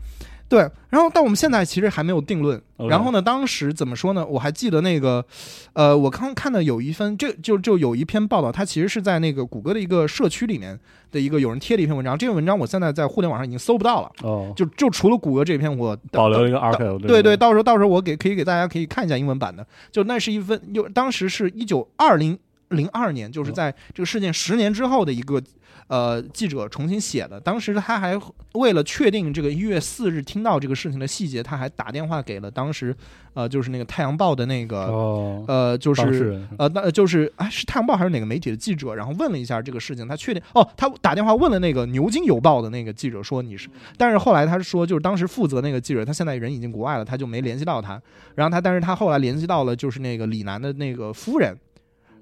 对，然后但我们现在其实还没有定论。然后呢，当时怎么说呢？我还记得那个，呃，我刚看的有一份，这就就有一篇报道，它其实是在那个谷歌的一个社区里面的一个有人贴了一篇文章。这篇文章我现在在互联网上已经搜不到了，哦，就就除了谷歌这篇我保留一个 archive，对对，到时候到时候我给可以给大家可以看一下英文版的，就那是一份，就当时是一九二零零二年，就是在这个事件十年之后的一个呃记者重新写的。当时他还为了确定这个一月四日听到这个事情的细节，他还打电话给了当时呃就是那个《太阳报》的那个哦，呃就是。呃，那就是啊，是《太阳报》还是哪个媒体的记者？然后问了一下这个事情，他确定哦，他打电话问了那个《牛津邮报》的那个记者说你是，但是后来他是说，就是当时负责那个记者，他现在人已经国外了，他就没联系到他。然后他，但是他后来联系到了就是那个李楠的那个夫人，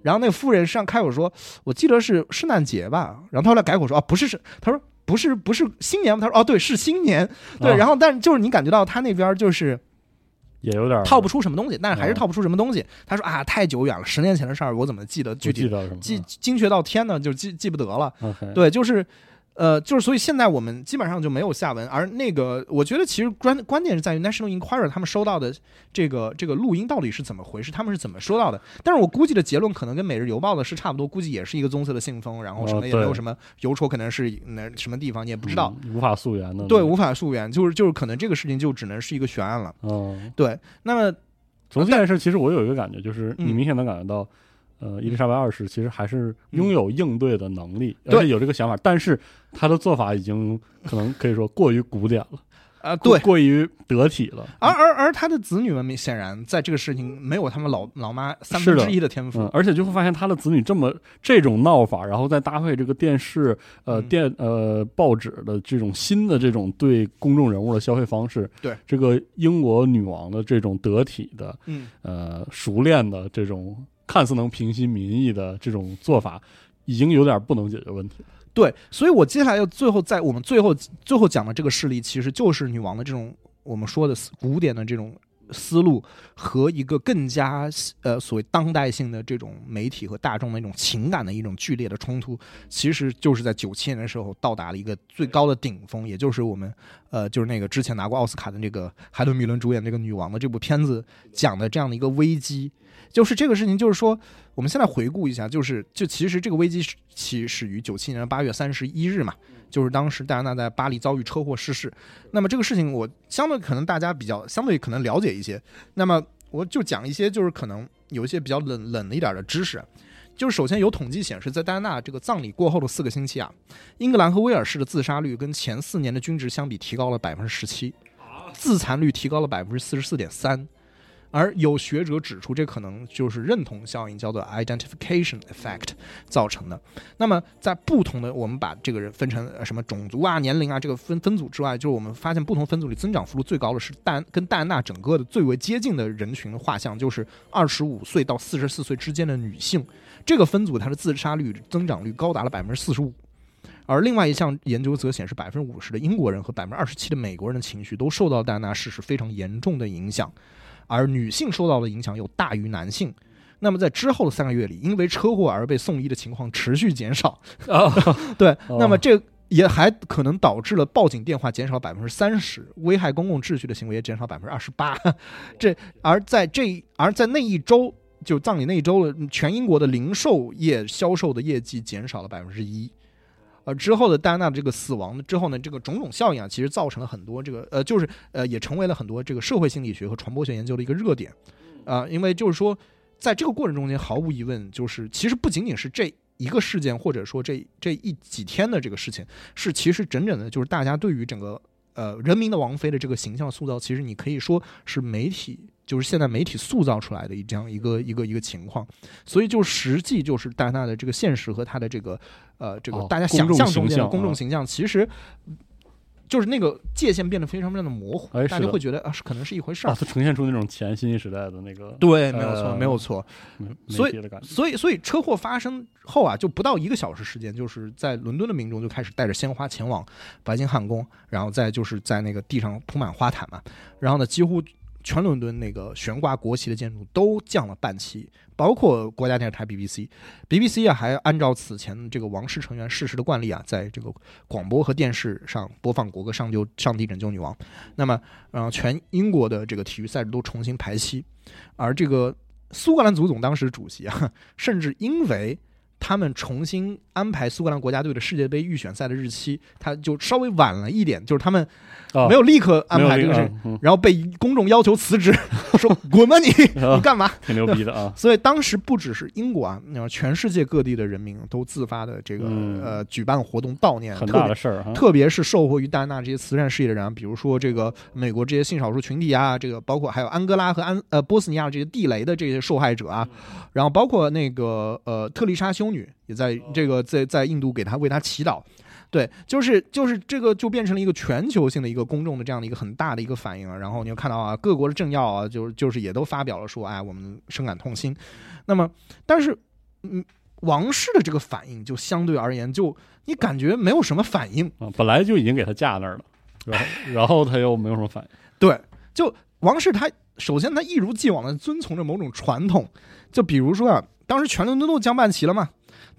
然后那个夫人上开口说，我记得是圣诞节吧，然后他后来改口说，啊，不是是，他说不是不是新年吗？他说哦，对，是新年，对。啊然后但就是你感觉到他那边就是也有点套不出什么东西，但是还是嗯套不出什么东西。他说啊，太久远了，十年前的事儿，我怎么记得具体不记精确到天呢？就记记不得了。对，就是，呃，就是所以现在我们基本上就没有下文，而那个我觉得其实关关键是在于 National Enquirer 他们收到的这个这个录音到底是怎么回事，他们是怎么收到的？但是我估计的结论可能跟《每日邮报》的是差不多，估计也是一个棕色的信封，然后什么也没有什么邮戳，可能是那什么地方你也不知道。嗯无法溯源的，对，无法溯源，就是就是可能这个事情就只能是一个悬案了。嗯，对，那么从这件事，其实我有一个感觉，就是你嗯明显能感觉到，呃，伊丽莎白二世其实还是拥有应对的能力，对而且有这个想法，但是他的做法已经可能可以说过于古典了，啊，对，过于得体了。而而而他的子女们明显然在这个事情没有他们老老妈三分之一的天赋嗯，。而且就会发现他的子女这么这种闹法，然后再搭配这个电视、呃嗯电呃报纸的这种新的这种对公众人物的消费方式，对这个英国女王的这种得体的嗯，呃熟练的这种看似能平息民意的这种做法，已经有点不能解决问题。对，所以我接下来要最后在我们最后最后讲的这个事例，其实就是女王的这种我们说的古典的这种思路和一个更加呃所谓当代性的这种媒体和大众的一种情感的一种剧烈的冲突，其实就是在九七年的时候到达了一个最高的顶峰，也就是我们呃就是那个之前拿过奥斯卡的这个海伦米伦主演这个女王的这部片子讲的这样的一个危机。就是这个事情，就是说，我们现在回顾一下，就是就其实这个危机是起始于九七年八月三十一日嘛，就是当时戴安娜在巴黎遭遇车祸逝世。那么这个事情，我相对可能大家比较相对可能了解一些。那么我就讲一些就是可能有一些比较冷冷的一点的知识。就是首先有统计显示，在戴安娜这个葬礼过后的四个星期啊，英格兰和威尔士的自杀率跟前四年的均值相比提高了百分之十七，自残率提高了百分之四十四点三。而有学者指出，这可能就是认同效应，叫做 identification effect 造成的。那么，在不同的我们把这个人分成呃什么种族啊、年龄啊这个分分组之外，就是我们发现不同分组里增长幅度最高的是戴安跟戴安娜整个的最为接近的人群的画像，就是二十五岁到四十四岁之间的女性。这个分组它的自杀率增长率高达了百分之四十五。而另外一项研究则显示，百分之五十的英国人和百分之二十七的美国人的情绪都受到戴安娜逝世非常严重的影响，而女性受到的影响又大于男性。那么在之后的三个月里，因为车祸而被送医的情况持续减少。啊，对，哦那么这也还可能导致了报警电话减少百分之三十，危害公共秩序的行为也减少百分之二十八。这而在这而在那一周，就葬礼那一周了，全英国的零售业销售的业绩减少了百分之一。呃，之后的戴安娜这个死亡之后呢，这个种种效应啊，其实造成了很多这个呃，就是呃，也成为了很多这个社会心理学和传播学研究的一个热点啊、因为就是说，在这个过程中间，毫无疑问，就是其实不仅仅是这一个事件，或者说这这一几天的这个事情，是其实整整的，就是大家对于整个呃人民的王妃的这个形象塑造，其实你可以说是媒体。就是现在媒体塑造出来的一这样一个一个一个情况，所以就实际就是戴安娜的这个现实和她的这个呃这个哦大家想象中间的公众啊形象，其实就是那个界限变得非常非常的模糊，大家会觉得啊是可能是一回事儿啊，。它呈现出那种前新时代的那个对，没有错，呃没有错。所以。所以，所以车祸发生后啊，就不到一个小时时间，就是在伦敦的民众就开始带着鲜花前往白金汉宫，然后再就是在那个地上铺满花毯嘛，然后呢，几乎全伦敦那个悬挂国旗的建筑都降了半旗，包括国家电视台 BBC，BBC 啊还按照此前这个王室成员逝世的惯例啊，在这个广播和电视上播放国歌《上救上帝拯救女王》，那么呃，全英国的这个体育赛事都重新排期，而这个苏格兰足总当时主席啊，甚至因为他们重新安排苏格兰国家队的世界杯预选赛的日期，他就稍微晚了一点，就是他们啊没有立刻安排这个事，然后被公众要求辞职，说滚吧你，啊你干嘛？挺牛逼的啊。所以当时不只是英国啊，那全世界各地的人民都自发的这个、嗯呃举办活动悼念，很特别大的事儿哈。特别是受惠于戴安娜这些慈善事业的人啊，比如说这个美国这些性少数群体啊，这个包括还有安哥拉和安呃波斯尼亚这些地雷的这些受害者啊，然后包括那个呃特丽莎修女也在这个在在印度给他为他祈祷。对，就是就是这个就变成了一个全球性的一个公众的这样的一个很大的一个反应啊。然后你又看到啊，各国的政要啊，就是就是也都发表了说，哎，我们深感痛心。那么，但是嗯，王室的这个反应就相对而言，就你感觉没有什么反应。啊，本来就已经给他架那儿了，然后然后他又没有什么反应。对，就王室他首先他一如既往的遵从着某种传统，就比如说啊，当时全伦敦都降半旗了嘛，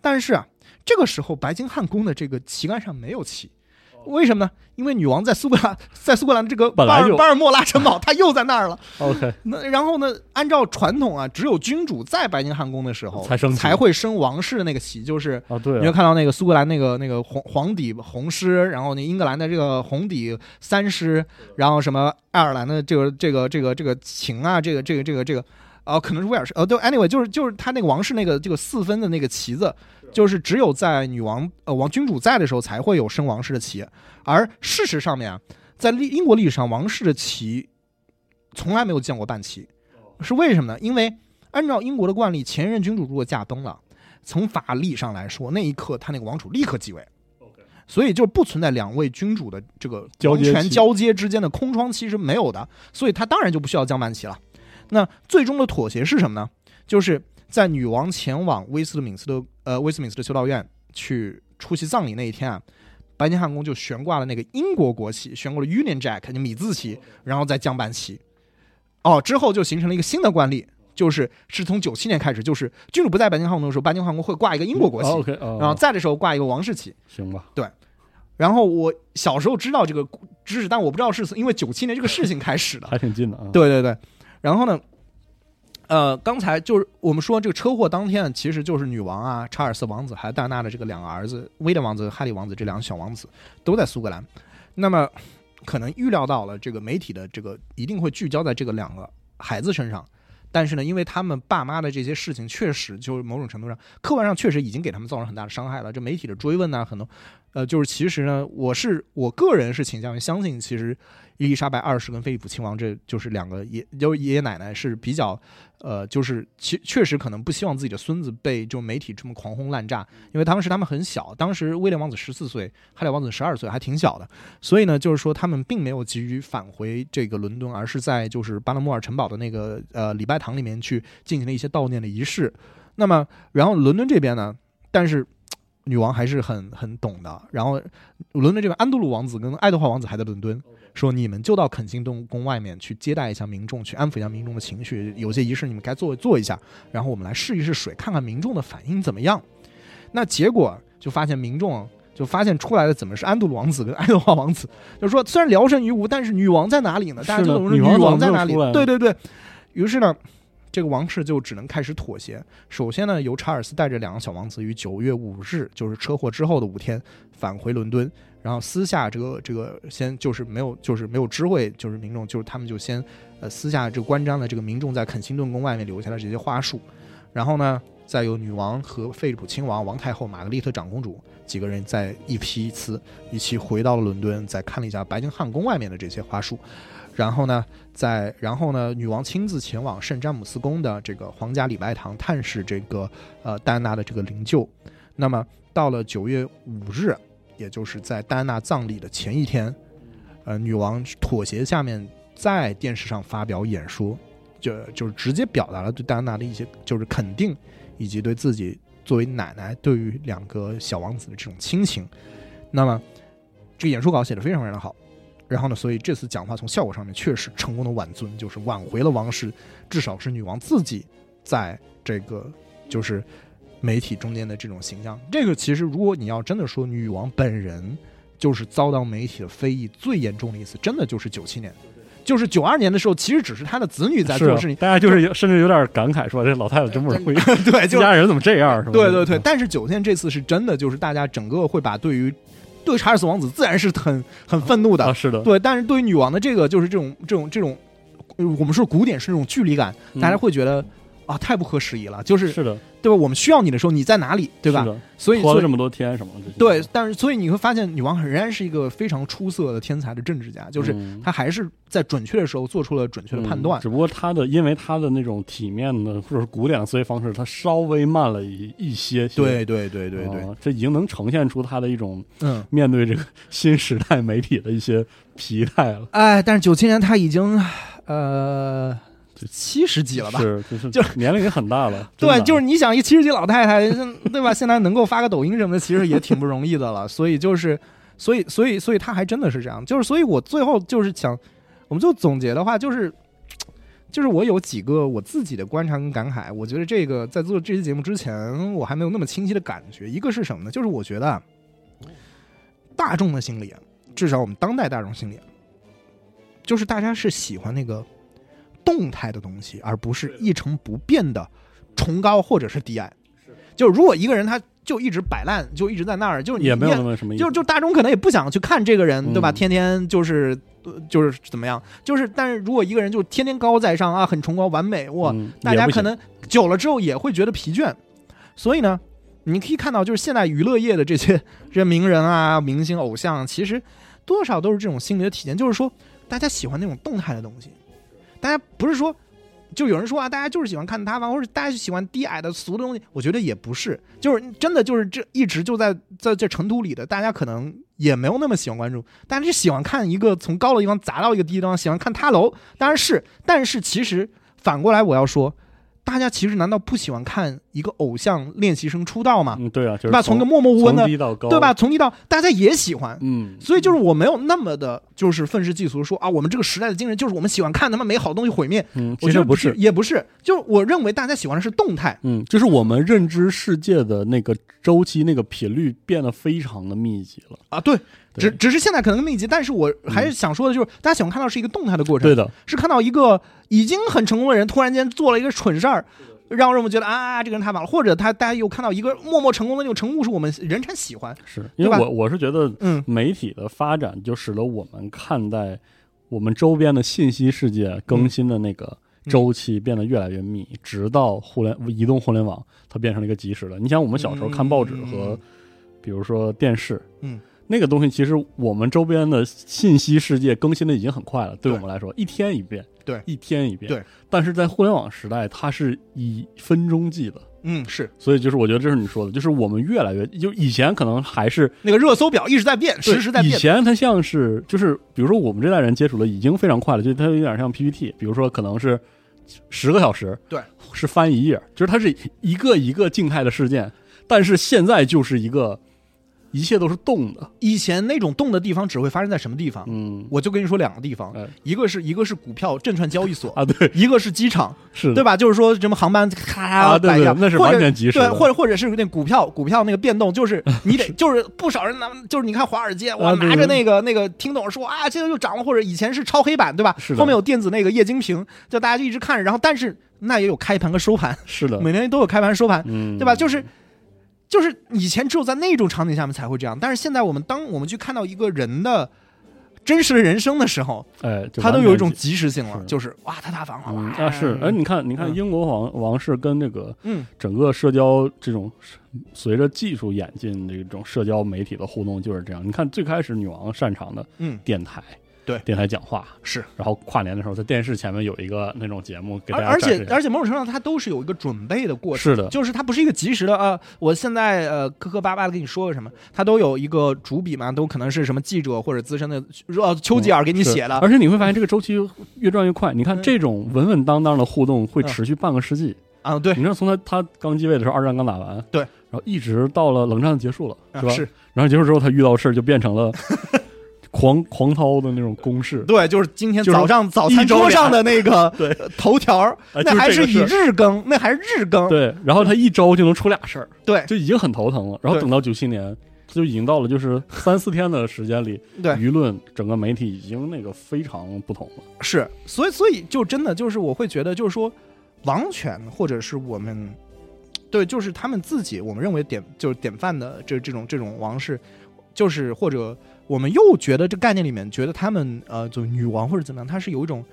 但是啊，这个时候白金汉宫的这个旗杆上没有旗。为什么呢？因为女王在苏格兰，在苏格兰这个巴尔巴尔莫拉城堡，她又在那儿了。OK，那然后呢？按照传统啊，只有君主在白金汉宫的时候才升才会升王室的那个旗，就是啊对你会啊，看到那个苏格兰那个那个黄黄底红狮，然后那英格兰的这个红底三狮，然后什么爱尔兰的这个这个这个这个琴啊，这个这个这个这个，呃，可能是威尔士，呃，对，anyway，就是就是他那个王室那个这个四分的那个旗子，就是只有在女王呃王君主在的时候才会有升王室的旗，而事实上面啊，在历英国历史上，王室的旗从来没有见过半旗，是为什么呢？因为按照英国的惯例，前任君主如果驾崩了。从法理上来说，那一刻他那个王储立刻继位，所以就不存在两位君主的这个王交权交接之间的空窗期是没有的，所以他当然就不需要降半旗了。那最终的妥协是什么呢？就是在女王前往威斯敏斯特呃威斯敏斯特修道院去出席葬礼那一天啊，白金汉宫就悬挂了那个英国国旗，悬挂了 Union Jack 就米字旗，然后再降半旗。哦，之后就形成了一个新的惯例，就是是从九七年开始，就是君主不在白金汉宫的时候，白金汉宫会挂一个英国国旗，哦 OK，哦然后在的时候挂一个王室旗。行吧，对然后我小时候知道这个知识，但我不知道是因为九七年这个事情开始的。还挺近的啊。对对对，然后呢，呃，刚才就是我们说这个车祸当天，其实就是女王啊、查尔斯王子还有戴安娜的这个两个儿子威廉王子和哈利王子这两个小王子都在苏格兰。那么可能预料到了这个媒体的这个一定会聚焦在这个两个孩子身上，但是呢，因为他们爸妈的这些事情，确实就是某种程度上，客观上确实已经给他们造成很大的伤害了。这媒体的追问呢，很多，呃，就是其实呢，我是我个人是倾向于相信，其实伊丽莎白二世跟菲利普亲王，这就是两个爷，就是爷爷奶奶是比较，呃，就是其确实可能不希望自己的孙子被就媒体这么狂轰滥炸，因为当时他们很小，当时威廉王子十四岁，哈里王子十二岁，还挺小的，所以呢，就是说他们并没有急于返回这个伦敦，而是在就是巴勒莫尔城堡的那个呃礼拜堂里面去进行了一些悼念的仪式。那么，然后伦敦这边呢，但是。女王还是很很懂的，然后伦敦这边安德鲁王子跟爱德华王子还在伦敦，说你们就到肯辛顿宫外面去接待一下民众，去安抚一下民众的情绪，有些仪式你们该做做一下，然后我们来试一试水，看看民众的反应怎么样。那结果就发现民众就发现出来的怎么是安德鲁王子跟爱德华王子，就是说虽然聊胜于无，但是女王在哪里呢？大家就说女女王王在哪里？对对对，于是呢。这个王室就只能开始妥协。首先呢，由查尔斯带着两个小王子于九月五日，就是车祸之后的五天，返回伦敦，然后私下这个这个先就是没有就是没有知会，就是民众就是他们就先呃私下这个关张的这个民众在肯辛顿宫外面留下了这些花束，然后呢，再由女王和菲利普亲王、王太后、玛格丽特长公主几个人再一批次一起回到了伦敦，再看了一下白金汉宫外面的这些花束。然后呢，在然后呢，女王亲自前往圣詹姆斯宫的这个皇家礼拜堂探视这个呃戴安娜的这个灵柩。那么到了九月五日，也就是在戴安娜葬礼的前一天，呃，女王妥协下面在电视上发表演说，就就是直接表达了对戴安娜的一些就是肯定，以及对自己作为奶奶对于两个小王子的这种亲情。那么这个演说稿写的非常非常好。然后呢，所以这次讲话从效果上面确实成功的挽尊，就是挽回了王室，至少是女王自己在这个就是媒体中间的这种形象。这个其实如果你要真的说女王本人就是遭到媒体的非议最严重的一次，真的就是九七年，就是九二年的时候，其实只是他的子女在做事情，大家就是甚至有点感慨，说这老太太真不容易，对，就家人怎么这样？是吧？对对对，但是九天这次是真的，就是大家整个会把对于对查尔斯王子自然是很很愤怒的，啊，是的，对，但是对于女王的这个就是这种这种这种，呃我们说古典是那种距离感，大家嗯。会觉得啊太不合时宜了，就是是的，对吧？我们需要你的时候你在哪里，对吧是？的，所以拖了这么多天什么的，对，但是所以你会发现女王仍然是一个非常出色的天才的政治家，就是嗯她还是在准确的时候做出了准确的判断嗯。只不过他的，因为他的那种体面的或者是古典的思维方式，他稍微慢了一一些些。对对对对对，啊这已经能呈现出他的一种嗯，面对这个新时代媒体的一些疲态了。哎，但是九七年她已经呃七十几了吧？是，就是就年龄也很大了。对，就是你想一七十几老太太，对吧？现在能够发个抖音什么的，其实也挺不容易的了。所以就是，所以所以所以他还真的是这样。就是，所以我最后就是想，我们就总结的话，就是，就是我有几个我自己的观察跟感慨。我觉得这个在做这期节目之前，我还没有那么清晰的感觉。一个是什么呢？就是我觉得啊大众的心理啊，至少我们当代大众心理啊，就是大家是喜欢那个动态的东西，而不是一成不变的崇高或者是低矮。就是如果一个人他就一直摆烂，就一直在那儿，就是也没有那么什么意思，就就大众可能也不想去看这个人，对吧？嗯。天天就是呃就是怎么样，就是但是如果一个人就天天高高在上啊，很崇高完美，哇，大家可能久了之后也会觉得疲倦。所以呢，你可以看到，就是现在娱乐业的这些这名人啊、明星、偶像，其实多少都是这种心理的体现，就是说大家喜欢那种动态的东西，大家不是说。就有人说啊，大家就是喜欢看塌房，或者大家就喜欢低矮的俗的东西。我觉得也不是，就是真的就是这一直就在在这尘土里的，大家可能也没有那么喜欢关注，大家是喜欢看一个从高的地方砸到一个低的地方，喜欢看塌楼，当然是，但是其实反过来我要说，大家其实难道不喜欢看一个偶像练习生出道吗？嗯，对啊，就是对吧？从个默默无闻的对吧？？从低到大家也喜欢，嗯，所以就是我没有那么的，就是愤世嫉俗说啊，我们这个时代的精神就是我们喜欢看他们美好的东西毁灭。嗯，其实不是，也不是，就是我认为大家喜欢的是动态。嗯，就是我们认知世界的那个周期、那个频率变得非常的密集了。啊，对，对只只是现在可能密集，但是我还是想说的就是，大家喜欢看到是一个动态的过程，对的，是看到一个已经很成功的人突然间做了一个蠢事儿，让我们觉得啊，这个人太棒了，或者他大家又看到一个默默成功的那种成功，是我们人产喜欢，是因为我我是觉得嗯。媒体的发展就使得我们看待我们周边的信息世界更新的那个周期变得越来越密，直到互联移动互联网，它变成了一个及时的。你想，我们小时候看报纸和嗯。比如说电视，嗯，那个东西其实我们周边的信息世界更新的已经很快了，对对我们来说，一天一变，对。一天一遍，对。但是在互联网时代，它是以分钟计的，嗯，是。所以就是我觉得这是你说的，就是我们越来越，就以前可能还是那个热搜表一直在变，实时在变。以前它像是就是，比如说我们这代人接触的已经非常快了，就它有点像 PPT，比如说可能是十个小时，对，是翻一页，就是它是一个一个静态的事件，但是现在就是一个一切都是动的，以前那种动的地方只会发生在什么地方？嗯，我就跟你说两个地方，哎。一个是一个是股票证券交易所，啊，对，一个是机场，是对吧？就是说什么航班咔啊对摆一下，对那是完全及时对，或者或者是那股票股票那个变动，就是你得 就是不少人拿，就是你看华尔街，哇，啊对拿着那个那个听懂说啊，现在又涨了，或者以前是超黑板，对吧？是的。后面有电子那个液晶屏，就大家就一直看着，然后但是那也有开盘和收盘，是的，每天都有开盘收盘，嗯，对吧？就是就是以前只有在那种场景下面才会这样，但是现在我们当我们去看到一个人的真实的人生的时候，哎，就它都有一种完全及及时性了，是就是哇，他大房了，嗯啊是，哎，你看，你看嗯。英国王王室跟这个嗯。整个社交这种随着技术演进，这种社交媒体的互动就是这样。你看最开始女王擅长的嗯。电台，对。电台讲话，是。然后跨年的时候在电视前面有一个那种节目给大而而家展示一下。且而且某种程度上，它都是有一个准备的过程，是的。就是它不是一个及时的啊、我现在呃磕磕巴巴的跟你说个什么，它都有一个主笔嘛，都可能是什么记者或者资深的呃丘吉尔给你写的，而且你会发现这个周期越转越快。你看嗯这种稳稳当当的互动会嗯。持续半个世纪。啊，对。你，知道从他他刚继位的时候，二战刚打完，对，然后一直到了冷战结束了，是吧？啊是。然后结束之后，他遇到事儿就变成了 狂狂涛的那种攻势。对，就是今天早上早餐桌上的那个 头条那还是以日更，那还是日更，对，然后他一周就能出俩事儿，对就已经很头疼了。然后等到九七年，就已经到了就是三四天的时间里，对舆论整个媒体已经那个非常不同了。是，所以所以就真的就是我会觉得，就是说王权或者是我们对，就是他们自己我们认为典就是典范的这这种这种王室，就是或者我们又觉得这概念里面觉得他们呃就女王或者怎么样，它是有一种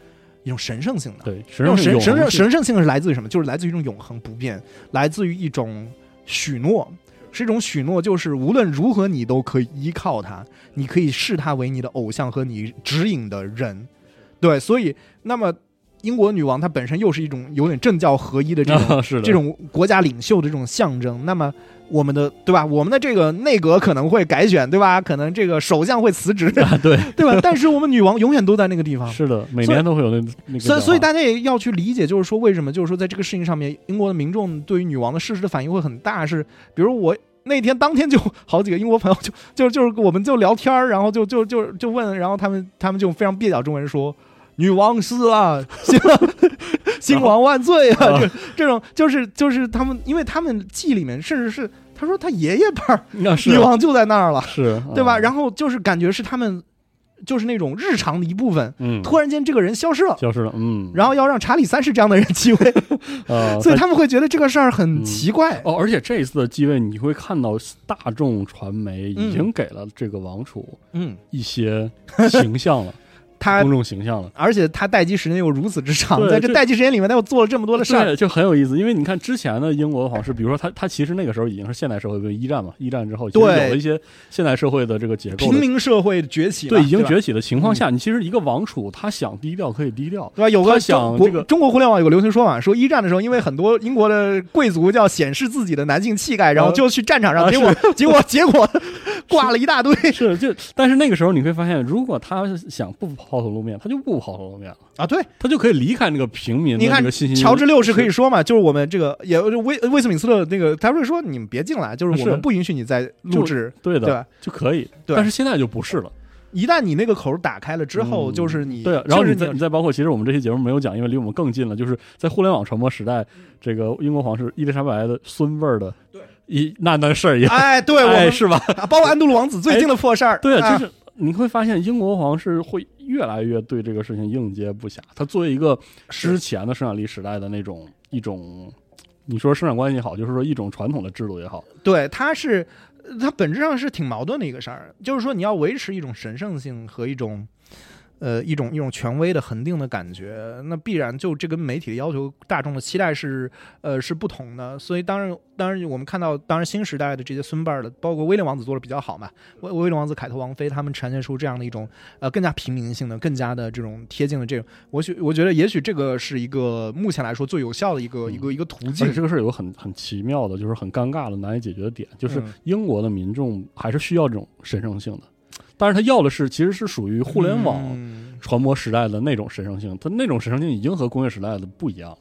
一种神圣性的。对，神圣神神圣神神圣性是来自于什么？就是来自于一种永恒不变，来自于一种许诺，是一种许诺，就是无论如何你都可以依靠它，你可以视它为你的偶像和你指引的人。对，所以那么英国女王她本身又是一种有点政教合一的这种、这种国家领袖的这种象征。那么我们的对吧？我们的这个内阁可能会改选，对吧？可能这个首相会辞职，啊，对，对吧？但是我们女王永远都在那个地方。是的，每年都会有那那个所以，所以大家也要去理解，就是说为什么，就是说在这个事情上面，英国的民众对于女王的事实的反应会很大。是，比如我那天当天就好几个英国朋友就就就是我们就聊天儿然后就就就就问，然后他们他们就非常蹩脚中文说。女王死了，新新王万岁啊！啊。这这种就是就是他们，因为他们记忆里面，甚至是他说他爷爷辈女王就在那儿了，是对吧？然后后就是感觉是他们就是那种日常的一部分，嗯，突然间这个人消失了，消失了，嗯，然后要让查理三世这样的人继位，呃，所以他们会觉得这个事儿很奇怪。哦，而且这一次的继位，你会看到大众传媒已嗯。经给了这个王储嗯，一些形象了，他公众形象了。而且他待机时间又如此之长，在这待机时间里面，他又做了这么多的事儿。就很有意思，因为你看之前的英国的皇室，比如说他他其实那个时候已经是现代社会，跟一战嘛，一战之后，对有了一些现代社会的这个结构平，民社会崛起了，对，已经崛起的情况下，你其实一个王储他想低调可以低调，对吧？有个想中国这个中国互联网有个流行说法，说一战的时候，因为很多英国的贵族要显示自己的男性气概，然后啊就去战场上，啊结果结果结果挂了一大堆。是就，但是那个时候你会发现，如果他想不抛头露面，他就不抛头露面了，啊，对，他就可以离开那个平民的你看那个信息。乔治六世可以说嘛，就是我们这个也威威斯敏斯特那个，他会说你们别进来，就是我们不允许你再录制，对的，对吧？就可以。但是现在就不是了。一旦你那个口打开了之后，嗯就是你对，然后你你再你再包括，其实我们这期节目没有讲，因为离我们更近了，就是在互联网传播时代，这个英国皇室伊丽莎白的孙辈儿的对一那那事儿也，哎，对我们 哎是吧？啊包括安杜鲁王子最近的破事儿，对，啊就是你会发现英国皇室会越来越对这个事情应接不暇。他作为一个之前的生产力时代的那种一种，你说生产关系也好，就是说一种传统的制度也好，对，它是它本质上是挺矛盾的一个事儿，就是说你要维持一种神圣性和一种呃一种一种权威的恒定的感觉，那必然就这跟媒体的要求、大众的期待是呃是不同的。所以当然当然我们看到，当然新时代的这些孙辈儿的，包括威廉王子做的比较好嘛，威威廉王子、凯特王妃他们呈现出这样的一种呃更加平民性的、更加的这种贴近的这种，我许我觉得也许这个是一个目前来说最有效的一个、一个一个途径而且。这个事儿有个很很奇妙的，就是很尴尬的、难以解决的点，就是嗯英国的民众还是需要这种神圣性的，但是他要的是其实是属于互联网嗯传播时代的那种神圣性，它那种神圣性已经和工业时代的不一样了，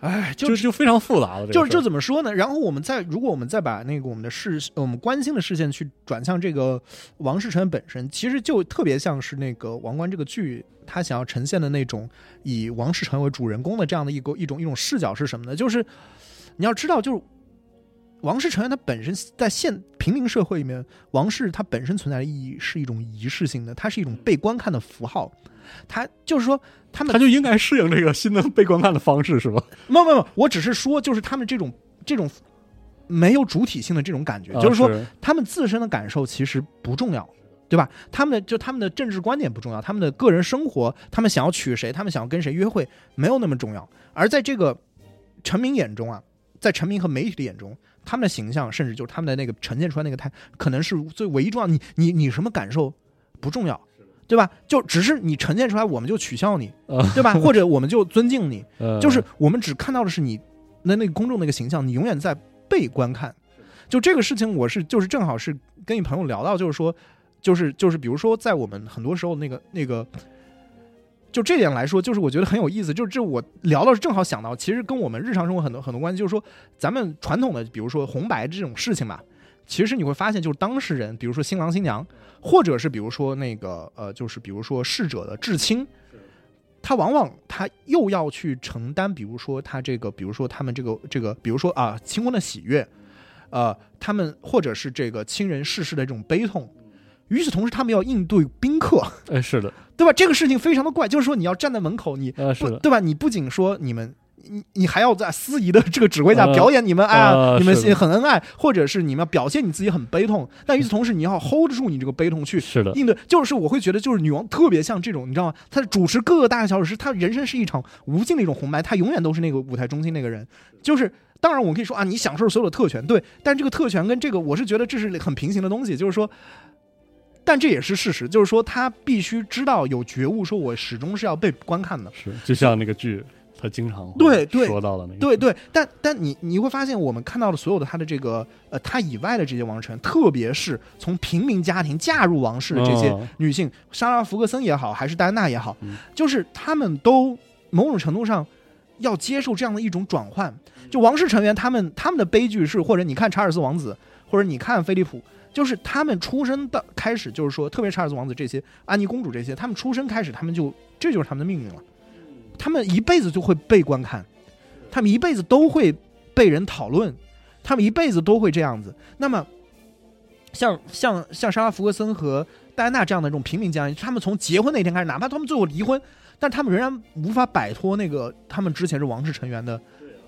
哎，就就非常复杂了。就是就怎么说呢？然后我们再如果我们再把那个我们的视我们关心的视线去转向这个王世臣本身，其实就特别像是那个《王冠》这个剧，他想要呈现的那种以王世臣为主人公的这样的一个一种一种视角是什么呢？就是你要知道，就是王室成员他本身在现平民社会里面，王室它本身存在的意义是一种仪式性的，它是一种被观看的符号。他就是说，他们他就应该适应这个新的被观看的方式，是吧？没有没有，我只是说，就是他们这种这种没有主体性的这种感觉，啊就是说他们自身的感受其实不重要，对吧？他们的就他们的政治观点不重要，他们的个人生活，他们想要娶谁，他们想要跟谁约会，没有那么重要。而在这个臣民眼中啊，在臣民和媒体的眼中，他们的形象，甚至就是他们的那个呈现出来那个态，可能是最唯一重要。你你你什么感受不重要，对吧？就只是你呈现出来，我们就取笑你，啊对吧？或者我们就尊敬你，呃 就是我们只看到的是你的那个公众那个形象，你永远在被观看。就这个事情，我是就是正好是跟你朋友聊到，就是说，就是就是比如说，在我们很多时候那个那个，就这点来说，就是我觉得很有意思。就是这我聊到是正好想到，其实跟我们日常生活很多很多关系，就是说咱们传统的，比如说红白这种事情吧。其实你会发现，就是当事人，比如说新郎新娘，或者是比如说那个呃，就是比如说逝者的至亲，他往往他又要去承担，比如说他这个，比如说他们这个这个，比如说啊新婚的喜悦，呃，他们或者是这个亲人逝世的这种悲痛。与此同时，他们要应对宾客，哎，是的，对吧？这个事情非常的怪，就是说你要站在门口，你呃，是对吧？你不仅说你们，你你还要在司仪的这个指挥下呃表演你们，哎呀，你们很恩爱，或者是你们要表现你自己很悲痛。但与此同时，你要 hold 住你这个悲痛去是的，应对。就是我会觉得，就是女王特别像这种，你知道吗？她主持各个大小事，她人生是一场无尽的一种红白，她永远都是那个舞台中心那个人。就是当然，我可以说啊，你享受所有的特权，对，但这个特权跟这个，我是觉得这是很平行的东西，就是说。但这也是事实，就是说他必须知道有觉悟，说我始终是要被观看的。是，就像那个剧，他经常对对说到的那个，对对，但但你你会发现，我们看到的所有的他的这个呃，他以外的这些王臣，特别是从平民家庭嫁入王室的这些哦女性，莎拉·福格森也好，还是戴安娜也好，嗯就是他们都某种程度上要接受这样的一种转换。就王室成员，他们他们的悲剧是，或者你看查尔斯王子，或者你看菲利普，就是他们出生的开始，就是说，特别查尔斯王子这些，安妮公主这些，他们出生开始，他们就这就是他们的命运了。他们一辈子就会被观看，他们一辈子都会被人讨论，他们一辈子都会这样子。那么，像像像莎拉·福格森和戴安娜这样的这种平民家庭，他们从结婚那天开始，哪怕他们最后离婚，但他们仍然无法摆脱那个他们之前是王室成员的，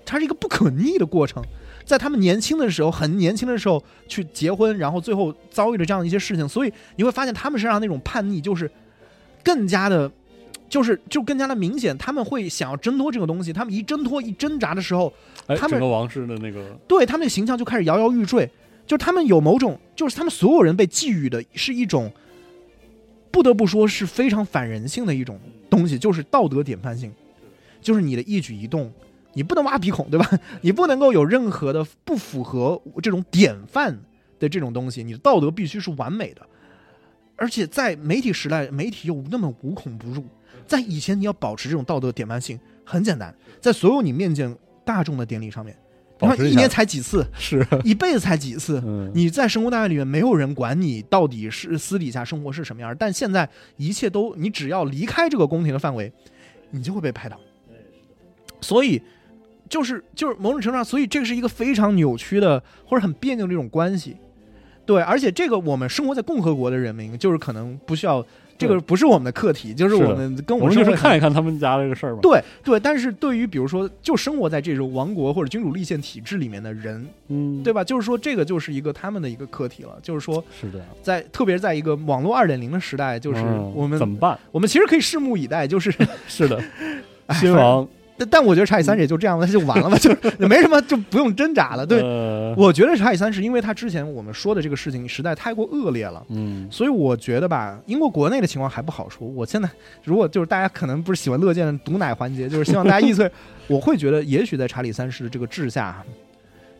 它是一个不可逆的过程。在他们年轻的时候，很年轻的时候去结婚，然后最后遭遇了这样一些事情，所以你会发现他们身上那种叛逆就是更加的，就是就更加的明显。他们会想要挣脱这个东西，他们一挣脱一挣扎的时候，哎，他们整个王室的那个，对他们的形象就开始摇摇欲坠，就是他们有某种，就是他们所有人被寄予的是一种，不得不说是非常反人性的一种东西，就是道德典范性，就是你的一举一动，你不能挖鼻孔，对吧？你不能够有任何的不符合这种典范的这种东西，你的道德必须是完美的。而且在媒体时代，媒体又那么无孔不入，在以前你要保持这种道德典范性很简单，在所有你面见大众的典礼上面，你看一年才几次，是，一辈子才几次。嗯，你在生活单位里面，没有人管你到底是私底下生活是什么样儿，但现在一切都，你只要离开这个宫廷的范围，你就会被拍到。所以，就是就是某种程度上，所以这个是一个非常扭曲的或者很别扭的一种关系。对，而且这个我们生活在共和国的人民，就是可能不需要这个不是我们的课题，就是我们跟我们就是看一看他们家这个事儿嘛。对对，但是对于比如说就生活在这种王国或者君主立宪体制里面的人，嗯，对吧？就是说这个就是一个他们的一个课题了，就是说是这样。在特别是在一个网络二点零的时代，就是嗯我们、怎么办？我们其实可以拭目以待，就是 是的，哎新王但但我觉得查理三世也就这样了，就完了吧，就是 没什么就不用挣扎了。对，呃我觉得查理三世因为他之前我们说的这个事情实在太过恶劣了。嗯所以我觉得吧，英国国内的情况还不好说。我现在如果就是大家可能不是喜欢乐见的毒奶环节，就是希望大家意思，我会觉得也许在查理三世的这个治下，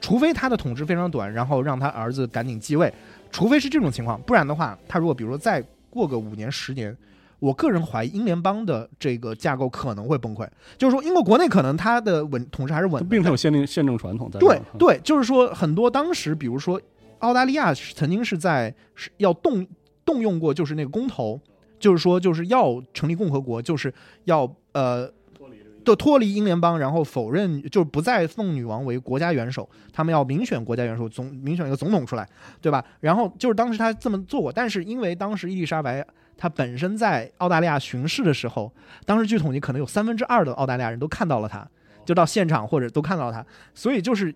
除非他的统治非常短，然后让他儿子赶紧继位，除非是这种情况，不然的话，他如果比如说再过个五年十年。我个人怀疑英联邦的这个架构可能会崩溃，就是说英国国内可能它的稳统治还是稳的，并没有宪令宪政传统在。对对，就是说很多当时，比如说澳大利亚是曾经是在是要动动用过，就是那个公投，就是说就是要成立共和国，就是要呃。就，脱离英联邦，然后否认，就是不再奉女王为国家元首，他们要民选国家元首，总民选一个总统出来，对吧？然后就是当时他这么做过，但是因为当时伊丽莎白他本身在澳大利亚巡视的时候，当时据统计可能有三分之二的澳大利亚人都看到了他，就到现场或者都看到他，所以就是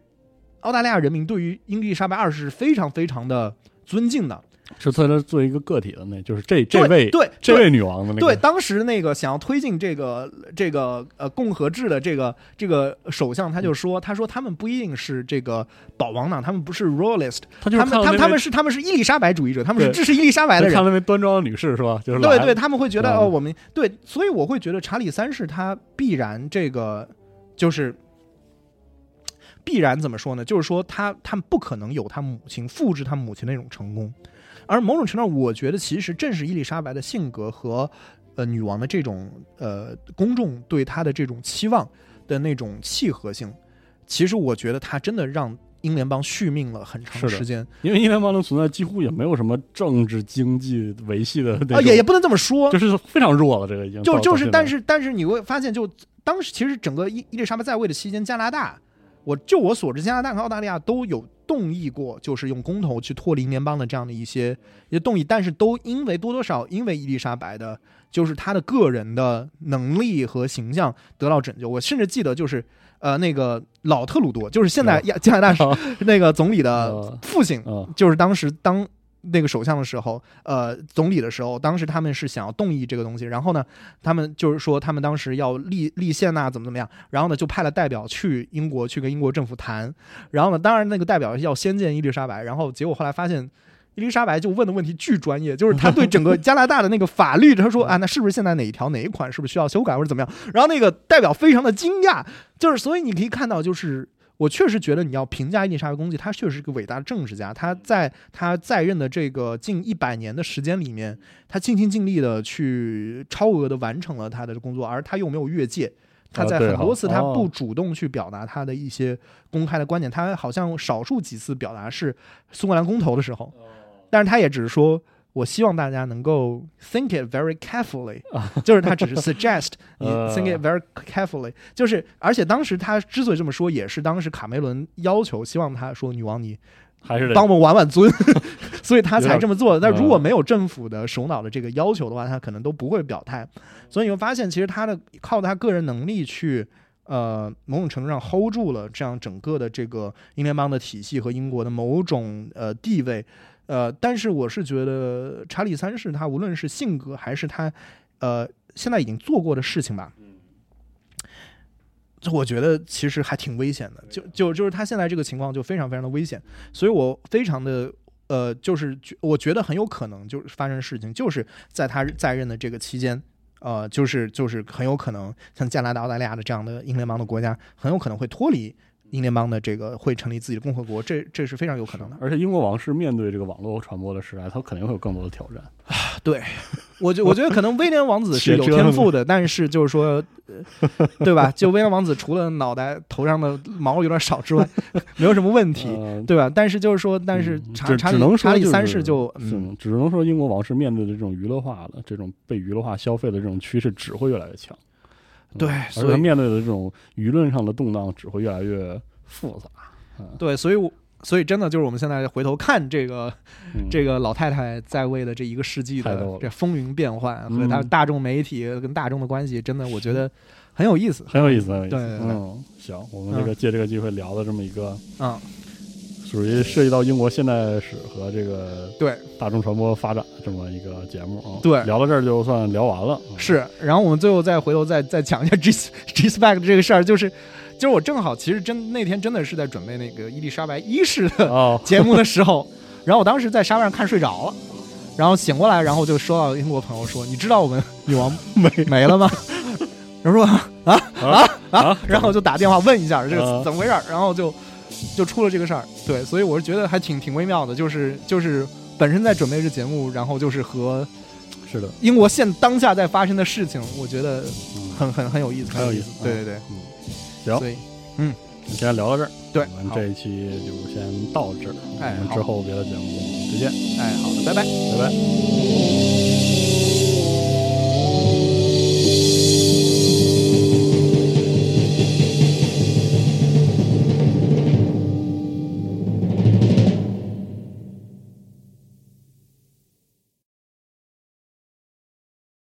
澳大利亚人民对于英丽莎白二世是非常非常的尊敬的。是在这作为一个个体的那，就是这这位对对这位女王的那个对，当时那个想要推进这个这个呃共和制的这个这个首相，他就说，他说他们不一定是这个保王党，他们不是 royalist，他就他们他他们是他们是伊丽莎白主义者，他们是对支持伊丽莎白的人就看。那位端庄的女士是吧？就是对对，他们会觉得嗯哦，我们对，所以我会觉得查理三世他必然这个就是必然怎么说呢？就是说他他们不可能有他母亲复制他母亲那种成功，而某种程度上，我觉得其实正是伊丽莎白的性格和呃女王的这种呃公众对她的这种期望的那种契合性，其实我觉得她真的让英联邦续命了很长时间。因为英联邦的存在几乎也没有什么政治经济维系的啊，也也不能这么说，就是非常弱了，这个已经就就是，但是但是你会发现，就当时其实整个伊伊丽莎白在位的期间，加拿大，我就我所知，加拿大和澳大利亚都有动议过，就是用公投去脱离联邦的这样的一些一些动议，但是都因为多多少因为伊丽莎白的，就是她的个人的能力和形象得到拯救。我甚至记得就是呃那个老特鲁多，就是现在亚加拿大那个总理的呃 父亲，啊就是当时当那个首相的时候，呃，总理的时候，当时他们是想要动议这个东西，然后呢，他们就是说他们当时要立立宪呐、怎么怎么样，然后呢就派了代表去英国去跟英国政府谈，然后呢，当然那个代表要先见伊丽莎白，然后结果后来发现。伊丽莎白就问的问题巨专业，就是他对整个加拿大的那个法律，他说啊，那是不是现在哪一条哪一款是不是需要修改或者怎么样？然后那个代表非常的惊讶，就是所以你可以看到，就是我确实觉得你要评价伊丽莎白公主，她确实是个伟大的政治家。她在她在任的这个近一百年的时间里面，她尽心尽力的去超额的完成了她的工作，而她又没有越界。他在很多次，她哦不主动去表达他的一些公开的观点，他好像少数几次表达是苏格兰公投的时候，但是他也只是说。我希望大家能够 think it very carefully，就是他只是 suggest 你呃 think it very carefully，就是而且当时他之所以这么说，也是当时卡梅伦要求，希望他说女王你还是得帮我们挽挽尊，所以他才这么做的。但嗯如果没有政府的首脑的这个要求的话，他可能都不会表态。所以你会发现，其实他的靠他个人能力去。呃，某种程度上 hold 住了这样整个的这个英联邦的体系和英国的某种呃地位，呃，但是我是觉得查理三世他无论是性格还是他呃现在已经做过的事情吧，我觉得其实还挺危险的，就就就是他现在这个情况就非常非常的危险，所以我非常的呃，就是觉我觉得很有可能就是发生事情，就是在他在任的这个期间。呃，就是就是很有可能像加拿大、澳大利亚的这样的英联邦的国家，很有可能会脱离英联邦的这个，会成立自己的共和国，这这是非常有可能的。而且英国王室面对这个网络传播的时代，他肯定会有更多的挑战。对，我觉我觉得可能威廉王子是有 天赋的，但是就是说，呃对吧？就威廉王子除了脑袋头上的毛有点少之外，没有什么问题，呃对吧？但是就是说，但是嗯查查理查理三世就嗯，只能说英国王室面对的这种娱乐化的这种被娱乐化消费的这种趋势只会越来越强。嗯对而所以他面对的这种舆论上的动荡只会越来越复杂。对，所以我所以真的就是我们现在回头看这个嗯 这个老太太在位的这一个世纪的这风云变幻和她嗯大众媒体跟大众的关系，真的我觉得很有意思。很有意思，很有意思。嗯，行，我们这个借这个机会聊了这么一个，嗯，属于涉及到英国现代史和这个对，大众传播发展这么一个节目啊。对。聊到这儿就算聊完了。嗯是。然后我们最后再回头再再讲一下 G G Spec 这个事儿，就是就是我正好其实真那天真的是在准备那个伊丽莎白一世的哦，节目的时候，然后我当时在沙发上看睡着了，然后醒过来，然后就收到英国朋友说：“你知道我们 女王没。没了吗？” 然后说啊？啊？啊，然后我就打电话问一下这个啊。怎么回事儿，然后就就出了这个事儿。对，所以我是觉得还挺挺微妙的，就是就是本身在准备这节目，然后就是和是的，英国现当下在发生的事情，我觉得嗯，很很很有意思，很有意思对对对，嗯，行。所以今天聊到这儿，对我们这一期就先到这儿，哎好我们之后别的节目再见，哎，好的，拜拜。拜拜。